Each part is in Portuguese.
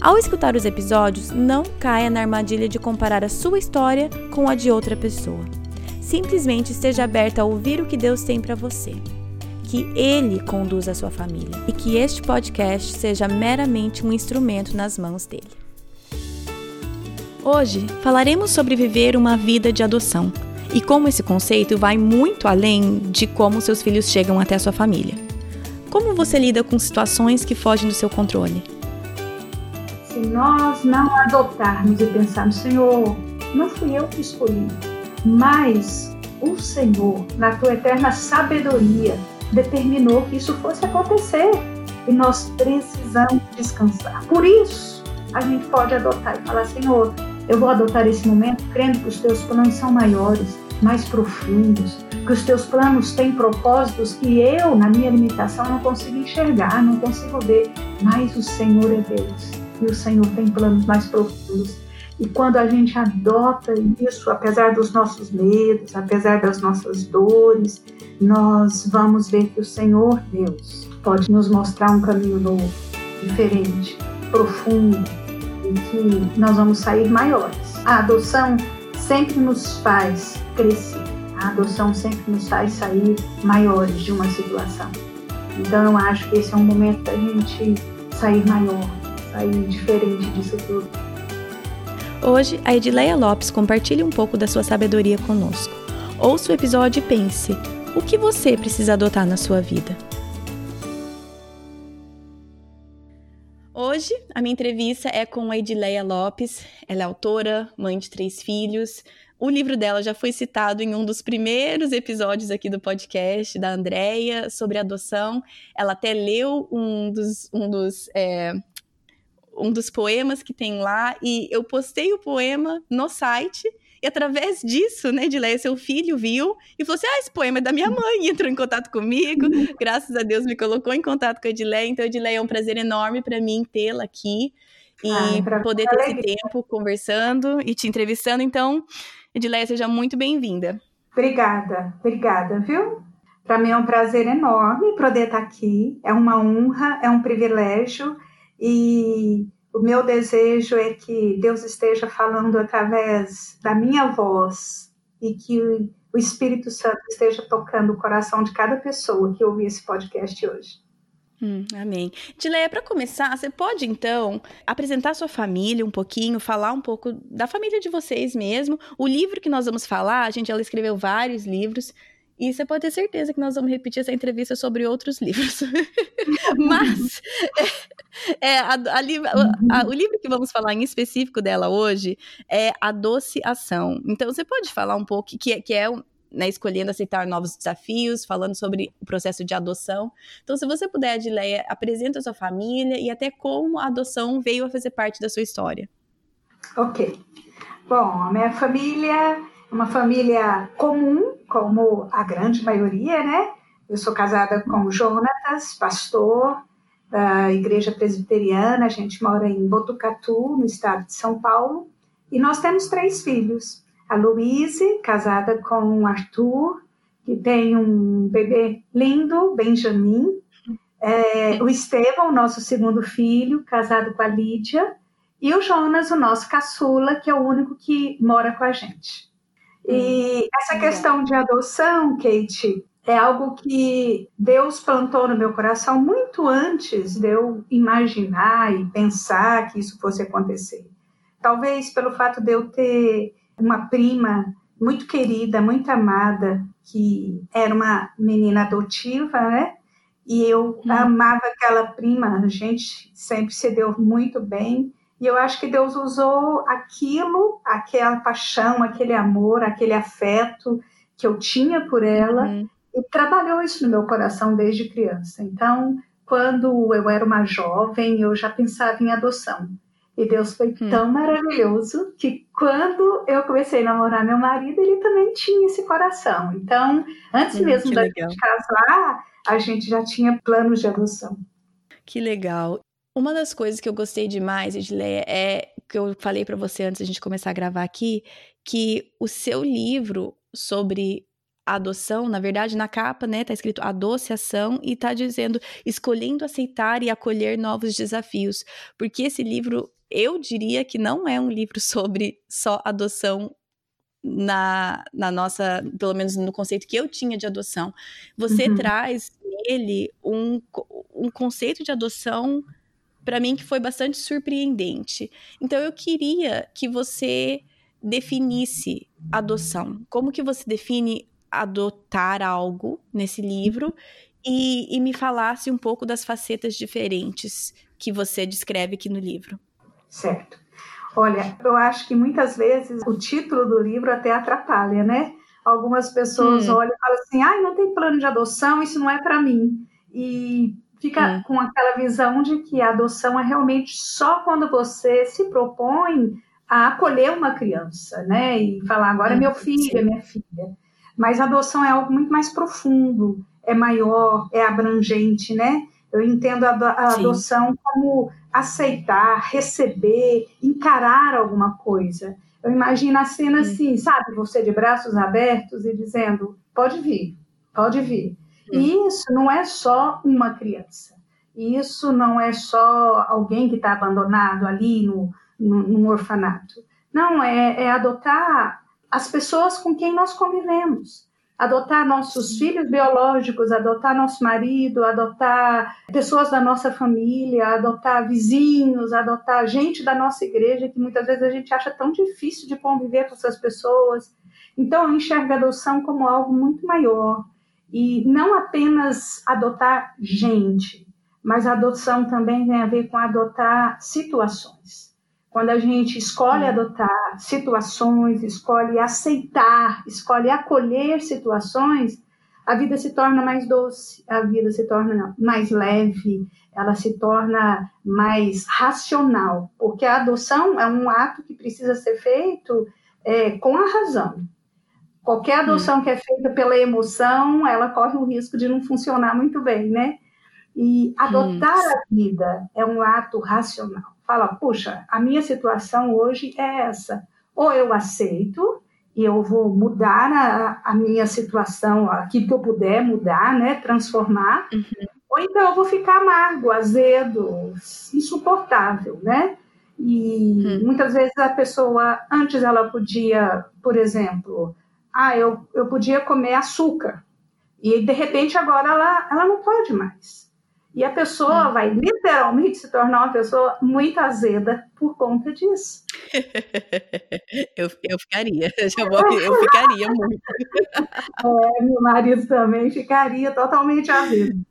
Ao escutar os episódios, não caia na armadilha de comparar a sua história com a de outra pessoa. Simplesmente esteja aberta a ouvir o que Deus tem para você. Que Ele conduza a sua família e que este podcast seja meramente um instrumento nas mãos dele. Hoje falaremos sobre viver uma vida de adoção e como esse conceito vai muito além de como seus filhos chegam até a sua família. Como você lida com situações que fogem do seu controle? Se nós não adotarmos e pensarmos, Senhor, não fui eu que escolhi, mas o Senhor, na tua eterna sabedoria, determinou que isso fosse acontecer e nós precisamos descansar. Por isso, a gente pode adotar e falar: Senhor, eu vou adotar esse momento crendo que os teus planos são maiores, mais profundos, que os teus planos têm propósitos que eu, na minha limitação, não consigo enxergar, não consigo ver, mas o Senhor é Deus e o Senhor tem planos mais profundos. E quando a gente adota isso, apesar dos nossos medos, apesar das nossas dores, nós vamos ver que o Senhor Deus pode nos mostrar um caminho novo, diferente, profundo, e que nós vamos sair maiores. A adoção sempre nos faz crescer. A adoção sempre nos faz sair maiores de uma situação. Então eu acho que esse é um momento da gente sair maior, sair diferente disso tudo. Hoje, a Edileia Lopes compartilha um pouco da sua sabedoria conosco. Ouça o episódio e pense: o que você precisa adotar na sua vida? Hoje, a minha entrevista é com a Edileia Lopes. Ela é autora, mãe de três filhos. O livro dela já foi citado em um dos primeiros episódios aqui do podcast da Andrea sobre adoção. Ela até leu um dos, um dos é, um dos poemas que tem lá e eu postei o poema no site e através disso, né, Edileia, seu filho viu e falou assim: ah, esse poema é da minha mãe, e entrou em contato comigo. Graças a Deus me colocou em contato com a Edileia. Então, Edileia, é um prazer enorme para mim tê-la aqui e ah, poder ter esse tempo conversando e te entrevistando. Então, Edileia, seja muito bem-vinda. Obrigada, obrigada, viu? Para mim é um prazer enorme poder estar aqui. É uma honra, é um privilégio e o meu desejo é que Deus esteja falando através da minha voz e que o Espírito Santo esteja tocando o coração de cada pessoa que ouvir esse podcast hoje. Hum, amém. Dileia, para começar, você pode então apresentar sua família um pouquinho, falar um pouco da família de vocês mesmo. O livro que nós vamos falar, a gente já escreveu vários livros. E você pode ter certeza que nós vamos repetir essa entrevista sobre outros livros. Mas é, a, a, a, o livro que vamos falar em específico dela hoje é A Doce Ação. Então, você pode falar um pouco, que, é, que é né, escolhendo aceitar novos desafios, falando sobre o processo de adoção. Então, se você puder, Adileia, apresenta a sua família e até como a adoção veio a fazer parte da sua história. Ok. Bom, a minha família uma família comum, como a grande maioria, né? Eu sou casada com o Jonatas, pastor da Igreja Presbiteriana, a gente mora em Botucatu, no estado de São Paulo, e nós temos três filhos. A Luíse, casada com o Arthur, que tem um bebê lindo, Benjamin. É, o Estevão, nosso segundo filho, casado com a Lídia. E o Jonas, o nosso caçula, que é o único que mora com a gente. E hum. essa questão de adoção, Kate, é algo que Deus plantou no meu coração muito antes de eu imaginar e pensar que isso fosse acontecer. Talvez pelo fato de eu ter uma prima muito querida, muito amada, que era uma menina adotiva, né? E eu hum. amava aquela prima, a gente sempre se deu muito bem. E eu acho que Deus usou aquilo, aquela paixão, aquele amor, aquele afeto que eu tinha por ela uhum. e trabalhou isso no meu coração desde criança. Então, quando eu era uma jovem, eu já pensava em adoção. E Deus foi hum. tão maravilhoso que quando eu comecei a namorar meu marido, ele também tinha esse coração. Então, antes hum, mesmo da legal. gente casar, a gente já tinha planos de adoção. Que legal. Uma das coisas que eu gostei demais, Edileia, é que eu falei para você antes da gente começar a gravar aqui, que o seu livro sobre adoção, na verdade, na capa, né, tá escrito adociação e tá dizendo escolhendo aceitar e acolher novos desafios, porque esse livro eu diria que não é um livro sobre só adoção na, na nossa, pelo menos no conceito que eu tinha de adoção. Você uhum. traz nele um, um conceito de adoção para mim que foi bastante surpreendente. Então eu queria que você definisse adoção. Como que você define adotar algo nesse livro e, e me falasse um pouco das facetas diferentes que você descreve aqui no livro. Certo. Olha, eu acho que muitas vezes o título do livro até atrapalha, né? Algumas pessoas hum. olham e falam assim: ai, não tem plano de adoção, isso não é para mim. E fica hum. com aquela visão de que a adoção é realmente só quando você se propõe a acolher uma criança, né? E falar: agora é meu filho, é minha filha. Mas a adoção é algo muito mais profundo, é maior, é abrangente, né? Eu entendo a, a adoção como aceitar, receber, encarar alguma coisa. Eu imagino a cena assim, sabe? Você de braços abertos e dizendo: pode vir, pode vir. E isso não é só uma criança. Isso não é só alguém que está abandonado ali no, no, no, orfanato. Não, é, é adotar as pessoas com quem nós convivemos adotar nossos filhos biológicos, adotar nosso marido, adotar pessoas da nossa família, adotar vizinhos, adotar gente da nossa igreja, que muitas vezes a gente acha tão difícil de conviver com essas pessoas. Então, eu enxergo a adoção como algo muito maior. E não apenas adotar gente, mas a adoção também tem a ver com adotar situações. Quando a gente escolhe adotar situações, escolhe aceitar, escolhe acolher situações, a vida se torna mais doce, a vida se torna mais leve, ela se torna mais racional, porque a adoção é um ato que precisa ser feito é, com a razão. Qualquer adoção hum. que é feita pela emoção, ela corre o risco de não funcionar muito bem, né? E adotar hum. a vida é um ato racional fala, puxa, a minha situação hoje é essa. Ou eu aceito e eu vou mudar a, a minha situação, aquilo que eu puder mudar, né, transformar, uhum. ou então eu vou ficar amargo, azedo, insuportável, né? E uhum. muitas vezes a pessoa, antes ela podia, por exemplo, ah, eu, eu podia comer açúcar, e de repente agora ela, ela não pode mais. E a pessoa hum. vai literalmente se tornar uma pessoa muito azeda por conta disso. eu, eu ficaria, eu, eu ficaria muito. É, meu marido também ficaria totalmente azedo.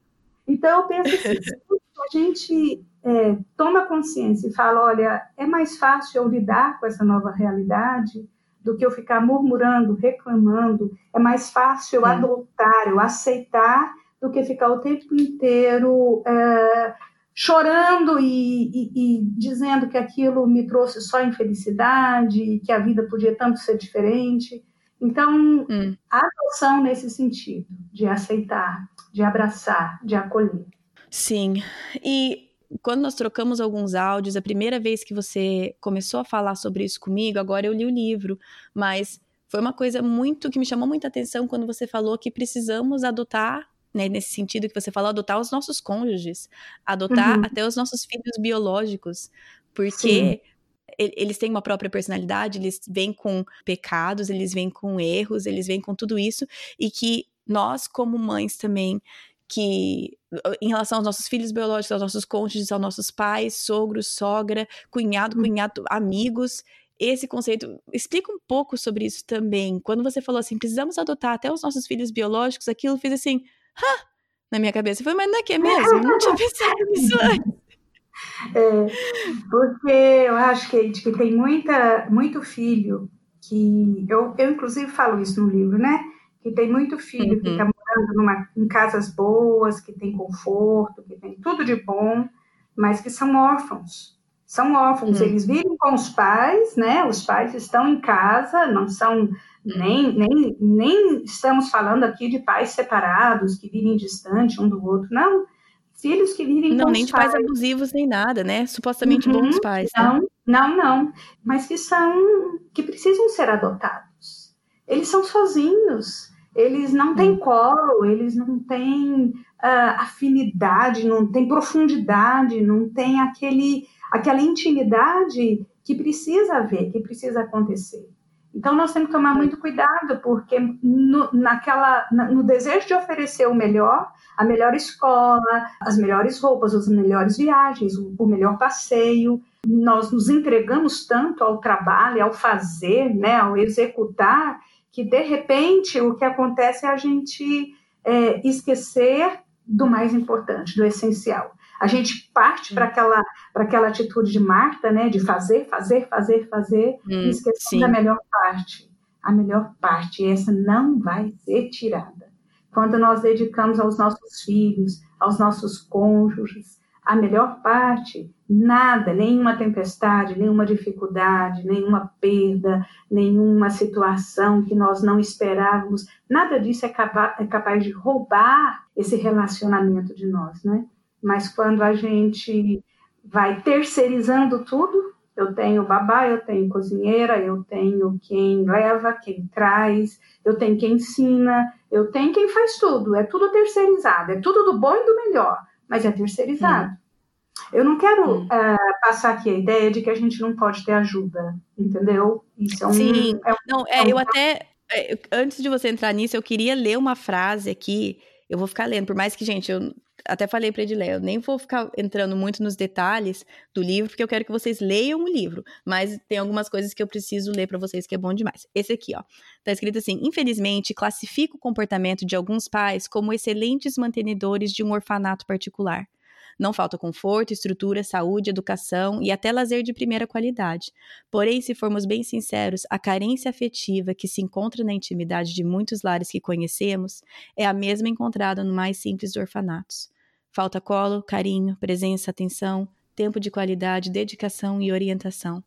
Então, eu penso assim, se a gente é, toma consciência e fala, olha, é mais fácil eu lidar com essa nova realidade do que eu ficar murmurando, reclamando, é mais fácil eu adotar, eu aceitar do que ficar o tempo inteiro é, chorando e, e, e, dizendo que aquilo me trouxe só infelicidade, que a vida podia tanto ser diferente. Então, hum. a adoção nesse sentido, de aceitar, de abraçar, de acolher. Sim. E quando nós trocamos alguns áudios, a primeira vez que você começou a falar sobre isso comigo, agora eu li o livro, mas foi uma coisa muito que me chamou muita atenção quando você falou que precisamos adotar né, nesse sentido que você falou, adotar os nossos cônjuges, adotar uhum. até os nossos filhos biológicos, porque Sim. eles têm uma própria personalidade, eles vêm com pecados, eles vêm com erros, eles vêm com tudo isso, e que nós, como mães também, que em relação aos nossos filhos biológicos, aos nossos cônjuges, aos nossos pais, sogros, sogra, cunhado, hum. cunhado, amigos, esse conceito. Explica um pouco sobre isso também. Quando você falou assim, precisamos adotar até os nossos filhos biológicos, aquilo fez assim, ha! na minha cabeça. Foi, mas não é que é mesmo? Não tinha pensado nisso antes. É, porque eu acho, Kate, que tem muita, muito filho que. Eu, eu, inclusive, falo isso no livro, né? Que tem muito filho uhum. que está morando numa, em casas boas, que tem conforto, que tem tudo de bom, mas que são órfãos. são órfãos, hum. eles vivem com os pais, né? Os pais estão em casa, não são nem, nem, nem estamos falando aqui de pais separados que vivem distante um do outro, não. Filhos que vivem não, com nem os pais. pais abusivos nem nada, né? Supostamente uhum, bons pais. Né? Não, né? não, não. Mas que são que precisam ser adotados. Eles são sozinhos. Eles não têm hum. colo, eles não têm uh, afinidade, não têm profundidade, não têm aquele aquela intimidade que precisa haver, que precisa acontecer. Então nós temos que tomar muito cuidado, porque no, naquela, no desejo de oferecer o melhor, a melhor escola, as melhores roupas, as melhores viagens, o, o melhor passeio, nós nos entregamos tanto ao trabalho, ao fazer, né, ao executar, que de repente o que acontece é a gente é, esquecer do mais importante, do essencial. A gente parte para aquela, aquela atitude de Marta, né, de fazer, fazer, fazer, fazer, hum, e esquecendo da melhor parte. A melhor parte, e essa não vai ser tirada. Quando nós dedicamos aos nossos filhos, aos nossos cônjuges, a melhor parte, nada, nenhuma tempestade, nenhuma dificuldade, nenhuma perda, nenhuma situação que nós não esperávamos, nada disso é capaz, é capaz de roubar esse relacionamento de nós, né? Mas quando a gente vai terceirizando tudo, eu tenho babá, eu tenho cozinheira, eu tenho quem leva, quem traz, eu tenho quem ensina, eu tenho quem faz tudo. É tudo terceirizado, é tudo do bom e do melhor, mas é terceirizado. Hum. Eu não quero hum. uh, passar aqui a ideia de que a gente não pode ter ajuda, entendeu? Isso é um. Sim, é um, não, é, é um... eu até. É, antes de você entrar nisso, eu queria ler uma frase aqui. Eu vou ficar lendo, por mais que, gente, eu até falei para Edilé, eu nem vou ficar entrando muito nos detalhes do livro, porque eu quero que vocês leiam o livro, mas tem algumas coisas que eu preciso ler para vocês que é bom demais. Esse aqui, ó, tá escrito assim: infelizmente, classifica o comportamento de alguns pais como excelentes mantenedores de um orfanato particular. Não falta conforto, estrutura, saúde, educação e até lazer de primeira qualidade. Porém, se formos bem sinceros, a carência afetiva que se encontra na intimidade de muitos lares que conhecemos é a mesma encontrada no mais simples orfanatos. Falta colo, carinho, presença, atenção, tempo de qualidade, dedicação e orientação.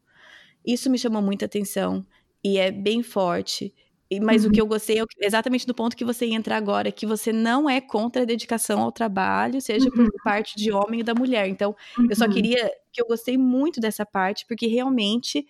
Isso me chamou muita atenção e é bem forte mas uhum. o que eu gostei é exatamente do ponto que você entra agora, que você não é contra a dedicação ao trabalho, seja uhum. por parte de homem ou da mulher. Então, uhum. eu só uhum. queria que eu gostei muito dessa parte, porque realmente,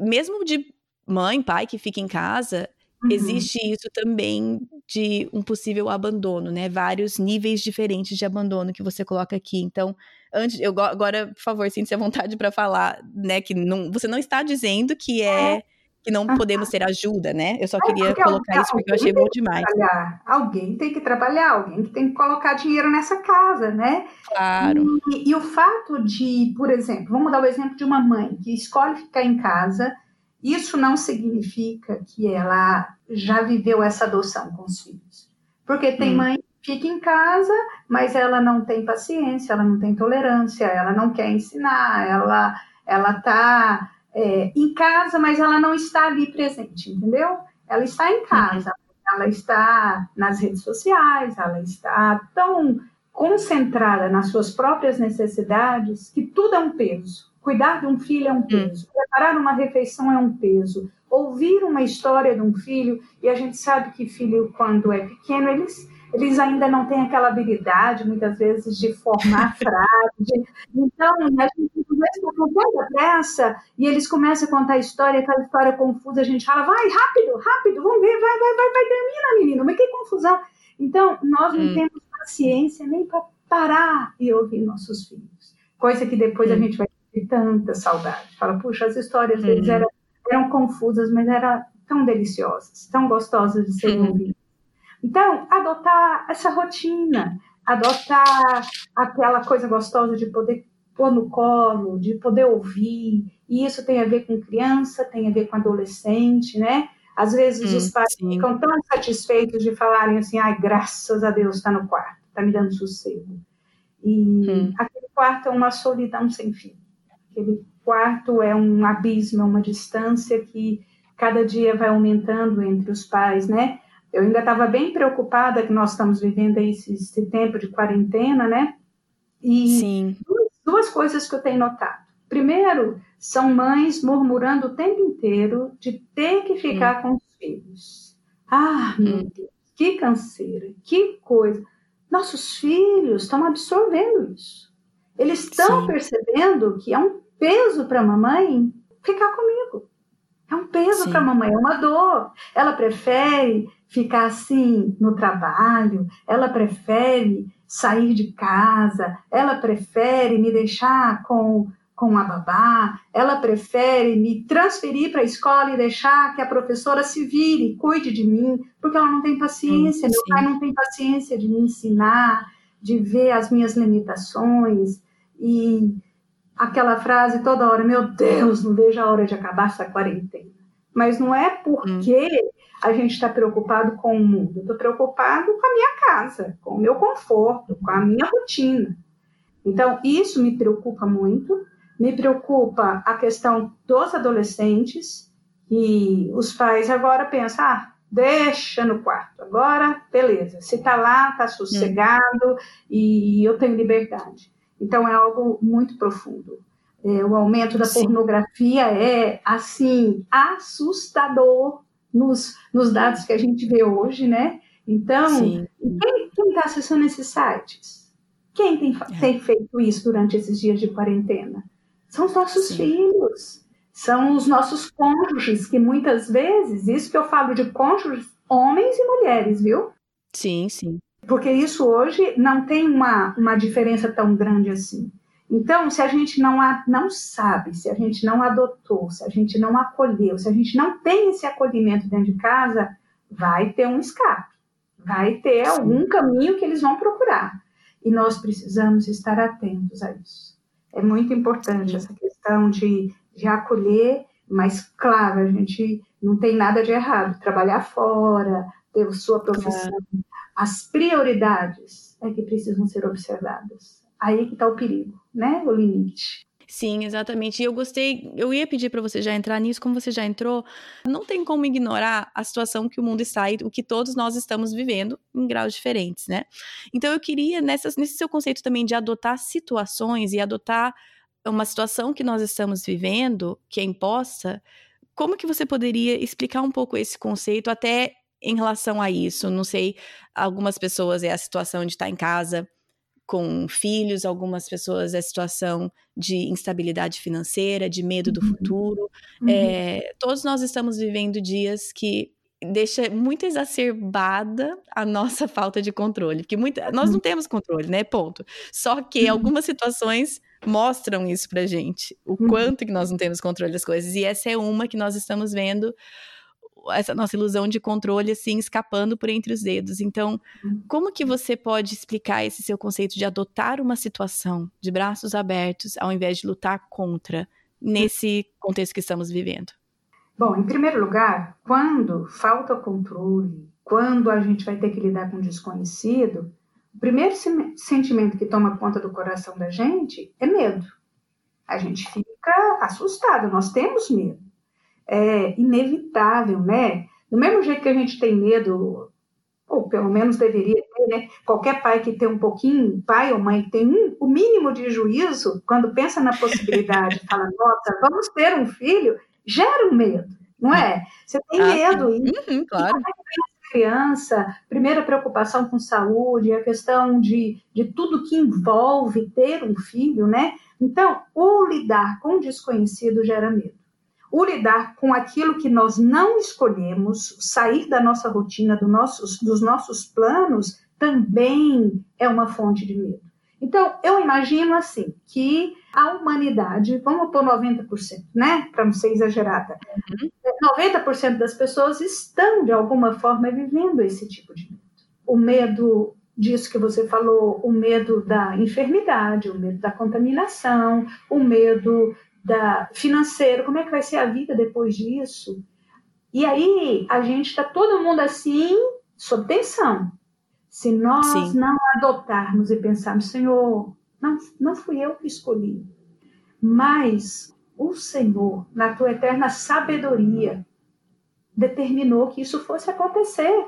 mesmo de mãe, pai que fica em casa, uhum. existe isso também de um possível abandono, né? Vários níveis diferentes de abandono que você coloca aqui. Então, antes, eu agora, por favor, sinta-se à vontade para falar, né? Que não, você não está dizendo que é, é que não podemos ter ajuda, né? Eu só queria colocar isso porque eu achei bom demais. Trabalhar. Alguém tem que trabalhar, alguém que tem que colocar dinheiro nessa casa, né? Claro. E, e, o fato de, por exemplo, vamos dar o exemplo de uma mãe que escolhe ficar em casa, isso não significa que ela já viveu essa adoção com os filhos. Porque tem hum. mãe que fica em casa, mas ela não tem paciência, ela não tem tolerância, ela não quer ensinar, ela ela tá é, em casa, mas ela não está ali presente, entendeu? Ela está em casa, ela está nas redes sociais, ela está tão concentrada nas suas próprias necessidades que tudo é um peso. Cuidar de um filho é um hum. peso, preparar uma refeição é um peso, ouvir uma história de um filho, e a gente sabe que filho, quando é pequeno, eles eles ainda não têm aquela habilidade, muitas vezes, de formar frases. Então, a gente começa com tanta pressa e eles começam a contar a história, aquela história confusa, a gente fala, vai, rápido, rápido, vamos ver, vai, vai, vai, vai, termina, menino, mas que confusão. Então, nós não hum. temos paciência nem para parar e ouvir nossos filhos. Coisa que depois hum. a gente vai ter tanta saudade. Fala, puxa, as histórias deles hum. eram, eram confusas, mas eram tão deliciosas, tão gostosas de serem ouvidas. Então, adotar essa rotina, adotar aquela coisa gostosa de poder pôr no colo, de poder ouvir, e isso tem a ver com criança, tem a ver com adolescente, né? Às vezes hum, os pais sim. ficam tão satisfeitos de falarem assim, ai, graças a Deus está no quarto, está me dando sossego. E hum. aquele quarto é uma solidão sem fim. Aquele quarto é um abismo, é uma distância que cada dia vai aumentando entre os pais, né? Eu ainda estava bem preocupada que nós estamos vivendo esse, esse tempo de quarentena, né? E Sim. Duas, duas, coisas que eu tenho notado. Primeiro, são mães murmurando o tempo inteiro de ter que ficar hum. com os filhos. Ah, meu hum. Deus, que canseira, que coisa. Nossos filhos estão absorvendo isso. Eles estão percebendo que é um peso para a mamãe ficar comigo. É um peso para a mamãe, é uma dor. Ela prefere ficar assim no trabalho, ela prefere sair de casa, ela prefere me deixar com com a babá, ela prefere me transferir para a escola e deixar que a professora se vire, cuide de mim, porque ela não tem paciência, sim, meu pai não tem paciência de me ensinar, de ver as minhas limitações e aquela frase toda hora, meu Deus, não vejo a hora de acabar essa quarentena. Mas não é porque hum. A gente está preocupado com o mundo, estou preocupado com a minha casa, com o meu conforto, com a minha rotina. Então, isso me preocupa muito. Me preocupa a questão dos adolescentes e os pais agora pensam, ah, deixa no quarto, agora beleza, se tá lá, tá sossegado e eu tenho liberdade. Então é algo muito profundo. É, o aumento da Sim. pornografia é assim assustador nos, nos dados que a gente vê hoje, né? Então, Sim. quem está acessando esses sites? Quem tem, é. tem feito isso durante esses dias de quarentena? São os nossos Sim. filhos, são os nossos cônjuges, que muitas vezes, isso que eu falo de cônjuges, homens e mulheres, viu? Sim, sim. Porque isso hoje não tem uma, uma diferença tão grande assim. Então, se a gente não, a, não sabe, se a gente não adotou, se a gente não acolheu, se a gente não tem esse acolhimento dentro de casa, vai ter um escape, vai ter Sim. algum caminho que eles vão procurar. E nós precisamos estar atentos a isso. É muito importante essa questão de, de acolher, mas, claro, a gente não tem nada de errado. Trabalhar fora, ter sua profissão. Claro. As prioridades é que precisam ser observadas. Aí que está o perigo, né? O limite. Sim, exatamente. E eu gostei, eu ia pedir para você já entrar nisso, como você já entrou, não tem como ignorar a situação que o mundo está e o que todos nós estamos vivendo em graus diferentes, né? Então eu queria, nesse seu conceito também de adotar situações e adotar uma situação que nós estamos vivendo, que é imposta, como que você poderia explicar um pouco esse conceito até em relação a isso? Não sei, algumas pessoas é a situação de estar em casa com filhos, algumas pessoas é situação de instabilidade financeira, de medo do uhum. futuro. Uhum. É, todos nós estamos vivendo dias que deixa muito exacerbada a nossa falta de controle, porque muita, nós não uhum. temos controle, né? Ponto. Só que uhum. algumas situações mostram isso pra gente, o quanto que nós não temos controle das coisas. E essa é uma que nós estamos vendo essa nossa ilusão de controle assim escapando por entre os dedos. Então, uhum. como que você pode explicar esse seu conceito de adotar uma situação de braços abertos ao invés de lutar contra nesse contexto que estamos vivendo? Bom, em primeiro lugar, quando falta controle, quando a gente vai ter que lidar com o desconhecido, o primeiro sentimento que toma conta do coração da gente é medo. A gente fica assustado, nós temos medo é inevitável, né? Do mesmo jeito que a gente tem medo, ou pelo menos deveria ter, né? Qualquer pai que tem um pouquinho, pai ou mãe que tem um, o mínimo de juízo, quando pensa na possibilidade, fala, nossa, vamos ter um filho, gera um medo, não é? Você tem ah, medo. E, uhum, claro. E criança, primeira preocupação com saúde, a questão de, de tudo que envolve ter um filho, né? Então, o lidar com o desconhecido gera medo o lidar com aquilo que nós não escolhemos, sair da nossa rotina, do nossos, dos nossos planos, também é uma fonte de medo. Então, eu imagino assim, que a humanidade, vamos por 90%, né? Para não ser exagerada, uhum. 90% das pessoas estão, de alguma forma, vivendo esse tipo de medo. O medo disso que você falou, o medo da enfermidade, o medo da contaminação, o medo da financeiro, como é que vai ser a vida depois disso? E aí a gente está todo mundo assim, sob tensão. Se nós Sim. não adotarmos e pensarmos, Senhor, não, não fui eu que escolhi, mas o Senhor, na tua eterna sabedoria, determinou que isso fosse acontecer.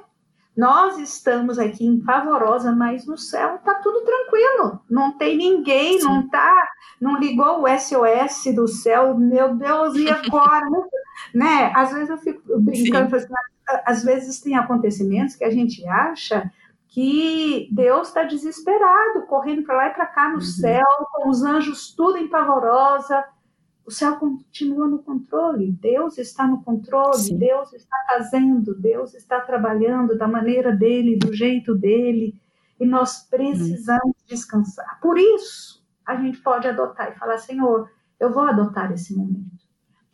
Nós estamos aqui em Pavorosa, mas no céu está tudo tranquilo. Não tem ninguém, Sim. não tá, não ligou o SOS do céu. Meu Deus, e agora? né? Às vezes eu fico brincando, assim, às vezes tem acontecimentos que a gente acha que Deus está desesperado, correndo para lá e para cá no uhum. céu, com os anjos tudo em pavorosa. O céu continua no controle, Deus está no controle, Sim. Deus está fazendo, Deus está trabalhando da maneira dele, do jeito dele, e nós precisamos uhum. descansar. Por isso, a gente pode adotar e falar: Senhor, eu vou adotar esse momento.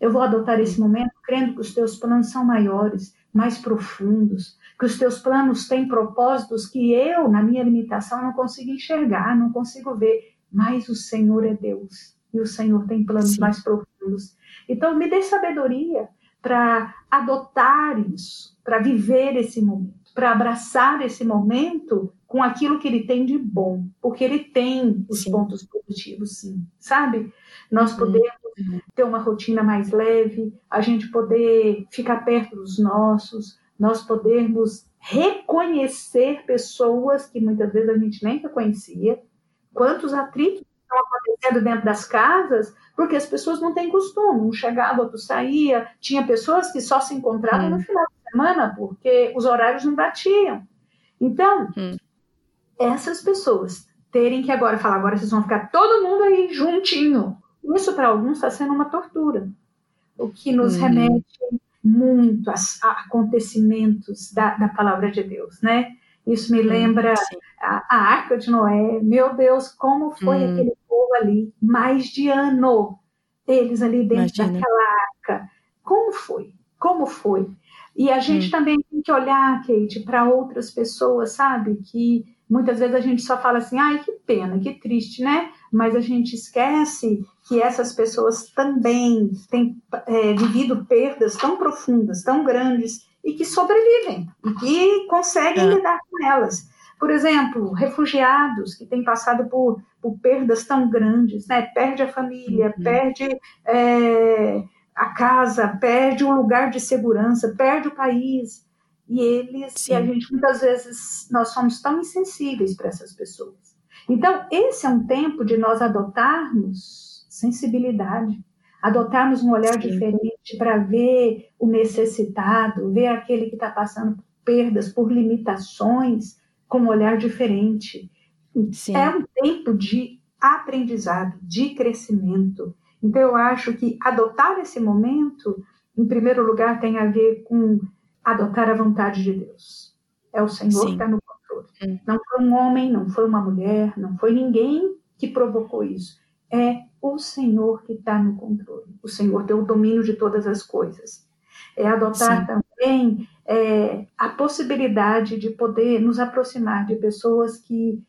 Eu vou adotar esse momento crendo que os teus planos são maiores, mais profundos, que os teus planos têm propósitos que eu, na minha limitação, não consigo enxergar, não consigo ver, mas o Senhor é Deus e o Senhor tem planos Sim. mais profundos. Então, me dê sabedoria para adotar isso, para viver esse momento, para abraçar esse momento com aquilo que ele tem de bom, porque ele tem os sim. pontos positivos, sim, sabe? Nós podemos uhum. ter uma rotina mais leve, a gente poder ficar perto dos nossos, nós podermos reconhecer pessoas que muitas vezes a gente nem reconhecia, quantos atritos estão acontecendo dentro das casas, porque as pessoas não têm costume, um chegava, outro saía, tinha pessoas que só se encontravam hum. no final de semana, porque os horários não batiam. Então, hum. essas pessoas terem que agora falar, agora vocês vão ficar todo mundo aí juntinho, isso para alguns está sendo uma tortura, o que nos hum. remete muito a, a acontecimentos da, da, palavra de Deus, né? Isso me lembra a, a, Arca de Noé. Meu Deus, como foi hum. aquele povo ali, mais de ano, eles ali dentro Imagina. daquela arca. Como foi? Como foi? E a gente hum. também tem que olhar, Kate, para outras pessoas, sabe? Que muitas vezes a gente só fala assim, ai, que pena, que triste, né? Mas a gente esquece que essas pessoas também têm é, vivido perdas tão profundas, tão grandes, e que sobrevivem, e que conseguem é. lidar com elas. Por exemplo, refugiados que têm passado por, por perdas tão grandes, né? perde a família, uhum. perde é, a casa, perde o lugar de segurança, perde o país. E eles, e a gente muitas vezes, nós somos tão insensíveis para essas pessoas. Então, esse é um tempo de nós adotarmos sensibilidade, adotarmos um olhar Sim. diferente para ver o necessitado, ver aquele que está passando por perdas, por limitações, com um olhar diferente. Sim. É um tempo de aprendizado, de crescimento. Então, eu acho que adotar esse momento, em primeiro lugar, tem a ver com adotar a vontade de Deus. É o Senhor Sim. que está no controle. Hum. Não foi um homem, não foi uma mulher, não foi ninguém que provocou isso. É o Senhor que está no controle. O Senhor tem o domínio de todas as coisas. É adotar Sim. Também é, a possibilidade de poder nos aproximar de pessoas que,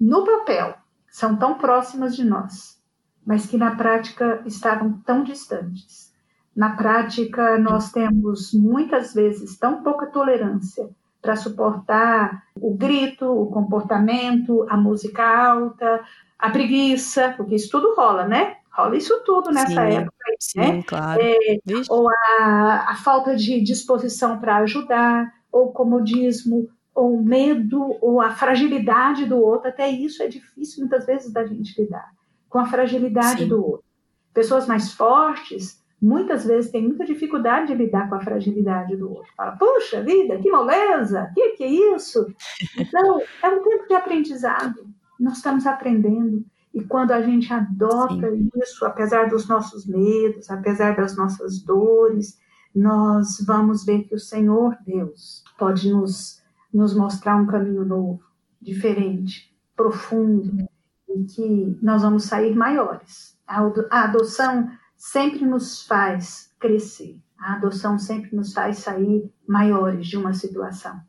no papel, são tão próximas de nós, mas que na prática estavam tão distantes. Na prática, nós temos muitas vezes tão pouca tolerância para suportar o grito, o comportamento, a música alta, a preguiça, porque isso tudo rola, né? Rola isso tudo nessa sim, época, sim, né? Claro. É, ou a, a falta de disposição para ajudar, ou comodismo, ou medo, ou a fragilidade do outro. Até isso é difícil muitas vezes da gente lidar com a fragilidade sim. do outro. Pessoas mais fortes muitas vezes têm muita dificuldade de lidar com a fragilidade do outro. Fala, puxa vida, que moleza, que que é isso? Então, é um tempo de aprendizado nós estamos aprendendo. E quando a gente adota Sim. isso, apesar dos nossos medos, apesar das nossas dores, nós vamos ver que o Senhor Deus pode nos, nos mostrar um caminho novo, diferente, profundo, e que nós vamos sair maiores. A adoção sempre nos faz crescer, a adoção sempre nos faz sair maiores de uma situação.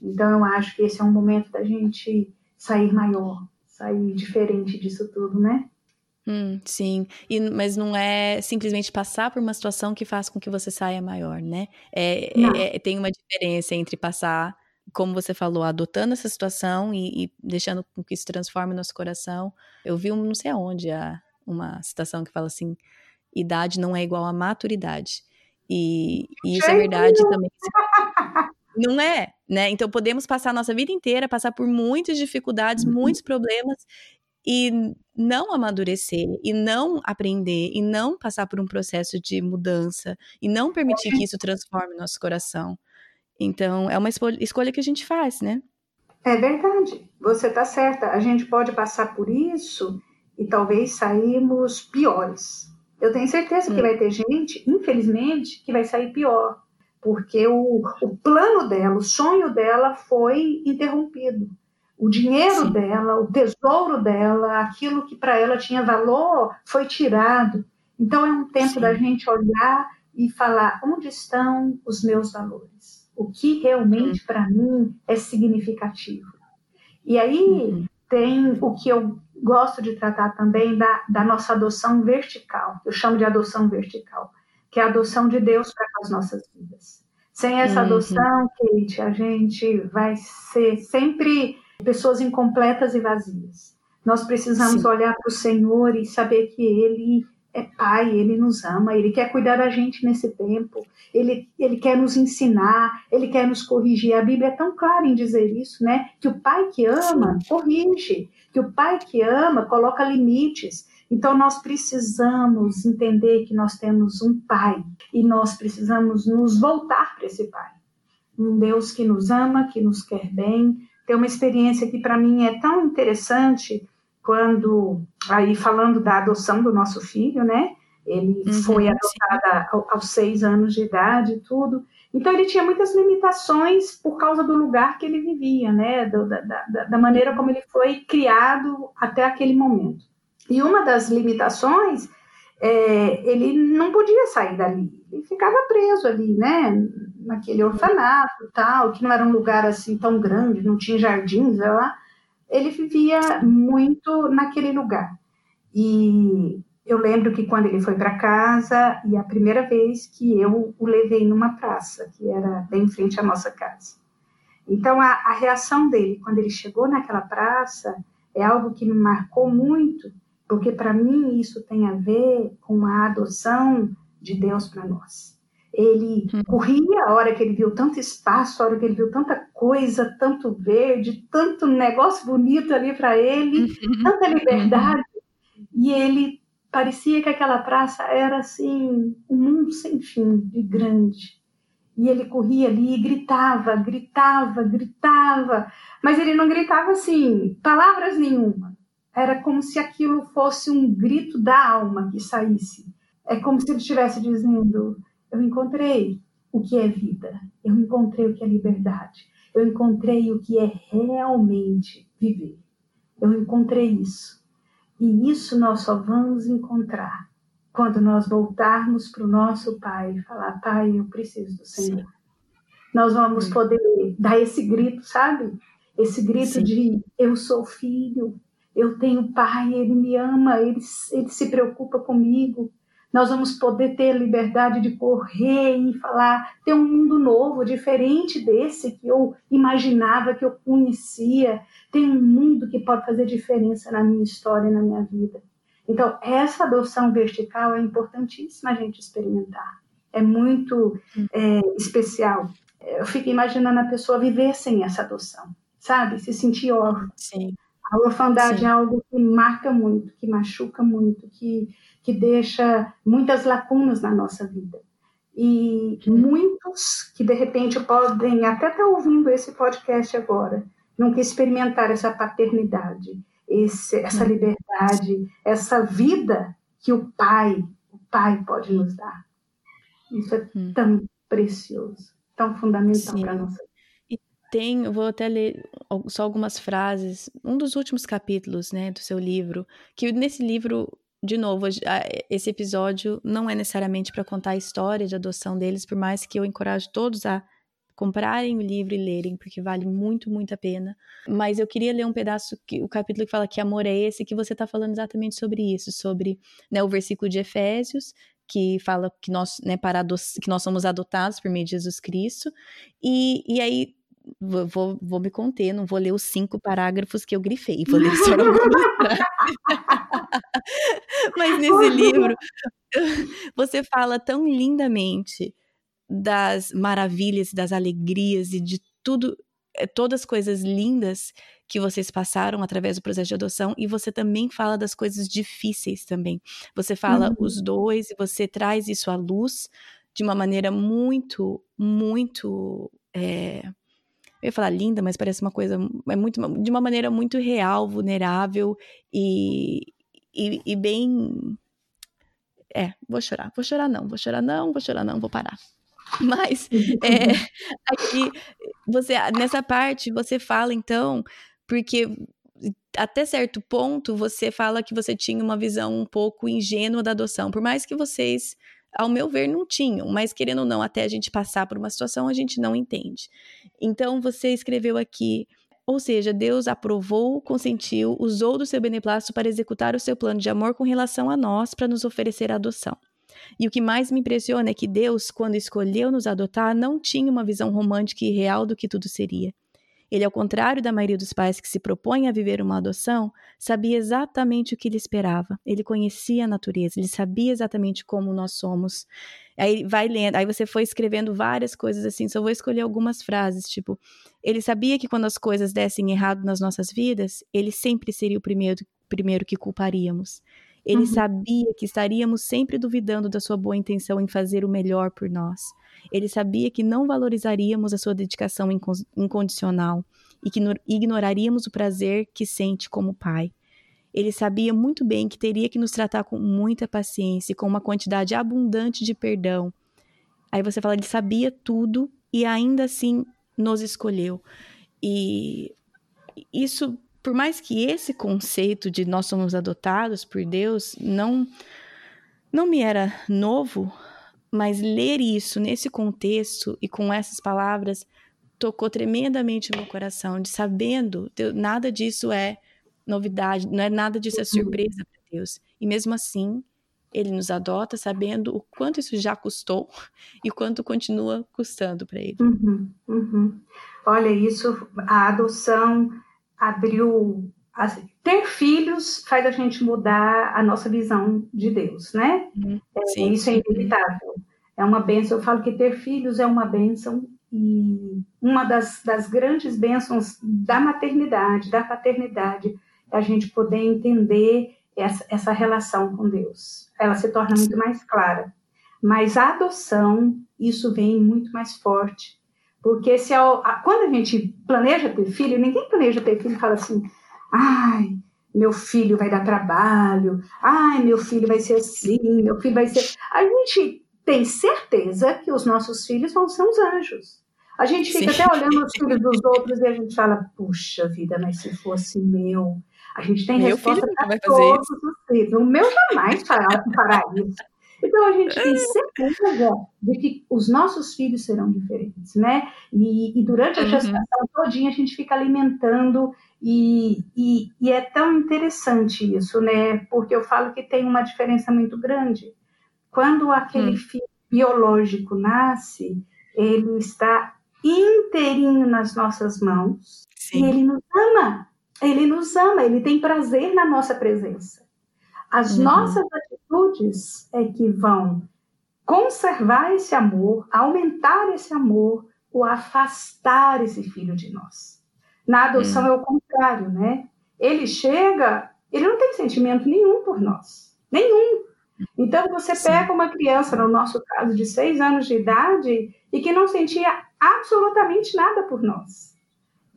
Então, eu acho que esse é um momento da gente sair maior, sair diferente disso tudo, né? Hum, sim, e, mas não é simplesmente passar por uma situação que faz com que você saia maior, né? É, é, tem uma diferença entre passar, como você falou, adotando essa situação e, e deixando com que isso transforme o nosso coração. Eu vi um, não sei aonde, a, uma citação que fala assim: idade não é igual a maturidade. E, e isso é verdade também. Não é? Né? Então podemos passar a nossa vida inteira, passar por muitas dificuldades, uhum. muitos problemas e não amadurecer, e não aprender, e não passar por um processo de mudança, e não permitir que isso transforme nosso coração. Então, é uma escolha que a gente faz, né? É verdade, você está certa. A gente pode passar por isso e talvez sairmos piores. Eu tenho certeza que hum. vai ter gente, infelizmente, que vai sair pior, porque o, o plano dela, o sonho dela foi interrompido. O dinheiro Sim. dela, o tesouro dela, aquilo que para ela tinha valor, foi tirado. Então é um tempo Sim. da gente olhar e falar onde estão os meus valores, o que realmente uhum. para mim é significativo. E aí uhum. tem o que eu gosto de tratar também da, da nossa adoção vertical, eu chamo de adoção vertical, que é a adoção de Deus para as nossas vidas. Sem essa uhum. adoção, Kate, a gente vai ser sempre pessoas incompletas e vazias. Nós precisamos Sim. olhar para o Senhor e saber que Ele é Pai, Ele nos ama, Ele quer cuidar da gente nesse tempo, Ele, ele quer nos ensinar, Ele quer nos corrigir. A Bíblia é tão clara em dizer isso, né? Que o Pai que ama, corrige, que o Pai que ama, coloca limites. Então, nós precisamos entender que nós temos um Pai e nós precisamos nos voltar para esse Pai. Um Deus que nos ama, que nos quer bem, tem uma experiência que para mim é tão interessante quando aí falando da adoção do nosso filho, né? Ele uhum, foi adotado aos seis anos de idade e tudo. Então ele tinha muitas limitações por causa do lugar que ele vivia, né? Da, da, da maneira como ele foi criado até aquele momento. E uma das limitações é, ele não podia sair dali, ele ficava preso ali, né? naquele orfanato tal, que não era um lugar assim tão grande, não tinha jardins lá, ele vivia muito naquele lugar. E eu lembro que quando ele foi para casa, e a primeira vez que eu o levei numa praça, que era bem em frente à nossa casa. Então, a, a reação dele quando ele chegou naquela praça é algo que me marcou muito, porque para mim isso tem a ver com a adoção de Deus para nós. Ele uhum. corria a hora que ele viu tanto espaço, a hora que ele viu tanta coisa, tanto verde, tanto negócio bonito ali para ele, uhum. tanta liberdade. E ele parecia que aquela praça era assim, um mundo sem fim, de grande. E ele corria ali e gritava, gritava, gritava, mas ele não gritava assim, palavras nenhuma. Era como se aquilo fosse um grito da alma que saísse. É como se ele estivesse dizendo: eu encontrei o que é vida, eu encontrei o que é liberdade, eu encontrei o que é realmente viver. Eu encontrei isso. E isso nós só vamos encontrar quando nós voltarmos para o nosso Pai e falar: Pai, eu preciso do Senhor. Sim. Nós vamos Sim. poder dar esse grito, sabe? Esse grito Sim. de: Eu sou filho, eu tenho Pai, Ele me ama, ele, ele se preocupa comigo, nós vamos poder ter liberdade de correr e falar, ter um mundo novo, diferente desse que eu imaginava, que eu conhecia. Tem um mundo que pode fazer diferença na minha história e na minha vida. Então, essa adoção vertical é importantíssima a gente experimentar. É muito é, especial. Eu fico imaginando a pessoa viver sem essa adoção, sabe? Se sentir órfã. Sim. A orfandade Sim. é algo que marca muito, que machuca muito, que que deixa muitas lacunas na nossa vida. E muitos que de repente podem até estar ouvindo esse podcast agora, nunca experimentaram essa paternidade, esse, essa uhum. liberdade, essa vida que o Pai, o Pai pode nos dar. Isso é uhum. tão precioso, tão fundamental para a nossa vida. Tem, eu vou até ler só algumas frases, um dos últimos capítulos, né, do seu livro, que nesse livro de novo, esse episódio não é necessariamente para contar a história de adoção deles, por mais que eu encoraje todos a comprarem o livro e lerem, porque vale muito, muito a pena. Mas eu queria ler um pedaço, que, o capítulo que fala que amor é esse, que você está falando exatamente sobre isso, sobre né, o versículo de Efésios, que fala que nós, né, para que nós somos adotados por meio de Jesus Cristo. E, e aí vou, vou me conter, não vou ler os cinco parágrafos que eu grifei, vou ler só algumas Mas nesse livro, você fala tão lindamente das maravilhas, das alegrias e de tudo, é, todas as coisas lindas que vocês passaram através do processo de adoção e você também fala das coisas difíceis também. Você fala uhum. os dois e você traz isso à luz de uma maneira muito, muito. É, eu ia falar linda, mas parece uma coisa. É muito, de uma maneira muito real, vulnerável e, e, e bem. É, vou chorar. Vou chorar não, vou chorar não, vou chorar não, vou parar. Mas é, aqui você nessa parte você fala então porque até certo ponto você fala que você tinha uma visão um pouco ingênua da adoção, por mais que vocês, ao meu ver, não tinham, mas querendo ou não, até a gente passar por uma situação, a gente não entende. Então você escreveu aqui, ou seja, Deus aprovou, consentiu, usou do seu beneplácito para executar o seu plano de amor com relação a nós para nos oferecer a adoção. E o que mais me impressiona é que Deus, quando escolheu nos adotar, não tinha uma visão romântica e real do que tudo seria. Ele, ao contrário da maioria dos pais que se propõem a viver uma adoção, sabia exatamente o que lhe esperava. Ele conhecia a natureza, ele sabia exatamente como nós somos. Aí vai lendo, aí você foi escrevendo várias coisas assim, só vou escolher algumas frases, tipo, ele sabia que quando as coisas dessem errado nas nossas vidas, ele sempre seria o primeiro, primeiro que culparíamos. Ele uhum. sabia que estaríamos sempre duvidando da sua boa intenção em fazer o melhor por nós. Ele sabia que não valorizaríamos a sua dedicação incondicional e que ignoraríamos o prazer que sente como pai. Ele sabia muito bem que teria que nos tratar com muita paciência e com uma quantidade abundante de perdão. Aí você fala, ele sabia tudo e ainda assim nos escolheu. E isso, por mais que esse conceito de nós somos adotados por Deus não não me era novo, mas ler isso nesse contexto e com essas palavras tocou tremendamente meu coração, de sabendo, nada disso é novidade, não é nada disso é surpresa para Deus. E mesmo assim, ele nos adota sabendo o quanto isso já custou e quanto continua custando para ele. Uhum, uhum. Olha, isso, a adoção abriu. ter filhos faz a gente mudar a nossa visão de Deus, né? Uhum, é, isso é inevitável é uma benção. Eu falo que ter filhos é uma benção e uma das, das grandes bênçãos da maternidade, da paternidade, é a gente poder entender essa, essa relação com Deus. Ela se torna muito mais clara. Mas a adoção, isso vem muito mais forte. Porque se a, quando a gente planeja ter filho, ninguém planeja ter filho e fala assim, ai, meu filho vai dar trabalho, ai, meu filho vai ser assim, meu filho vai ser. A gente tem certeza que os nossos filhos vão ser uns anjos. A gente fica Sim. até olhando os filhos dos outros e a gente fala, puxa vida, mas se fosse meu. A gente tem meu resposta para todos os filhos. O meu jamais fará, fará isso. Então a gente tem certeza de que os nossos filhos serão diferentes, né? E, e durante a uhum. gestação uhum. todinha a gente fica alimentando e, e, e, é tão interessante isso, né? Porque eu falo que tem uma diferença muito grande quando aquele hum. filho biológico nasce, ele está inteirinho nas nossas mãos Sim. e ele nos ama. Ele nos ama, ele tem prazer na nossa presença. As uhum. nossas atitudes é que vão conservar esse amor, aumentar esse amor ou afastar esse filho de nós. Na adoção uhum. é o contrário, né? Ele chega, ele não tem sentimento nenhum por nós, nenhum. Então, você Sim. pega uma criança, no nosso caso, de seis anos de idade, e que não sentia absolutamente nada por nós.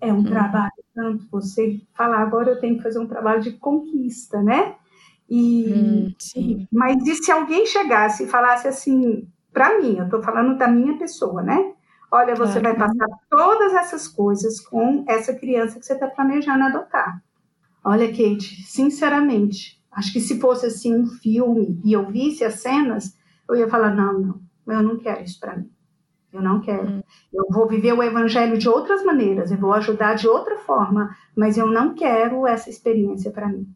É um hum. trabalho, tanto você falar, agora eu tenho que fazer um trabalho de conquista, né? E, hum, mas e se alguém chegasse e falasse assim, para mim, eu estou falando da minha pessoa, né? Olha, você claro. vai passar todas essas coisas com essa criança que você está planejando adotar. Olha, Kate, sinceramente, Acho que se fosse assim um filme e eu visse as cenas, eu ia falar: não, não, eu não quero isso para mim. Eu não quero. Hum. Eu vou viver o evangelho de outras maneiras, eu vou ajudar de outra forma, mas eu não quero essa experiência para mim.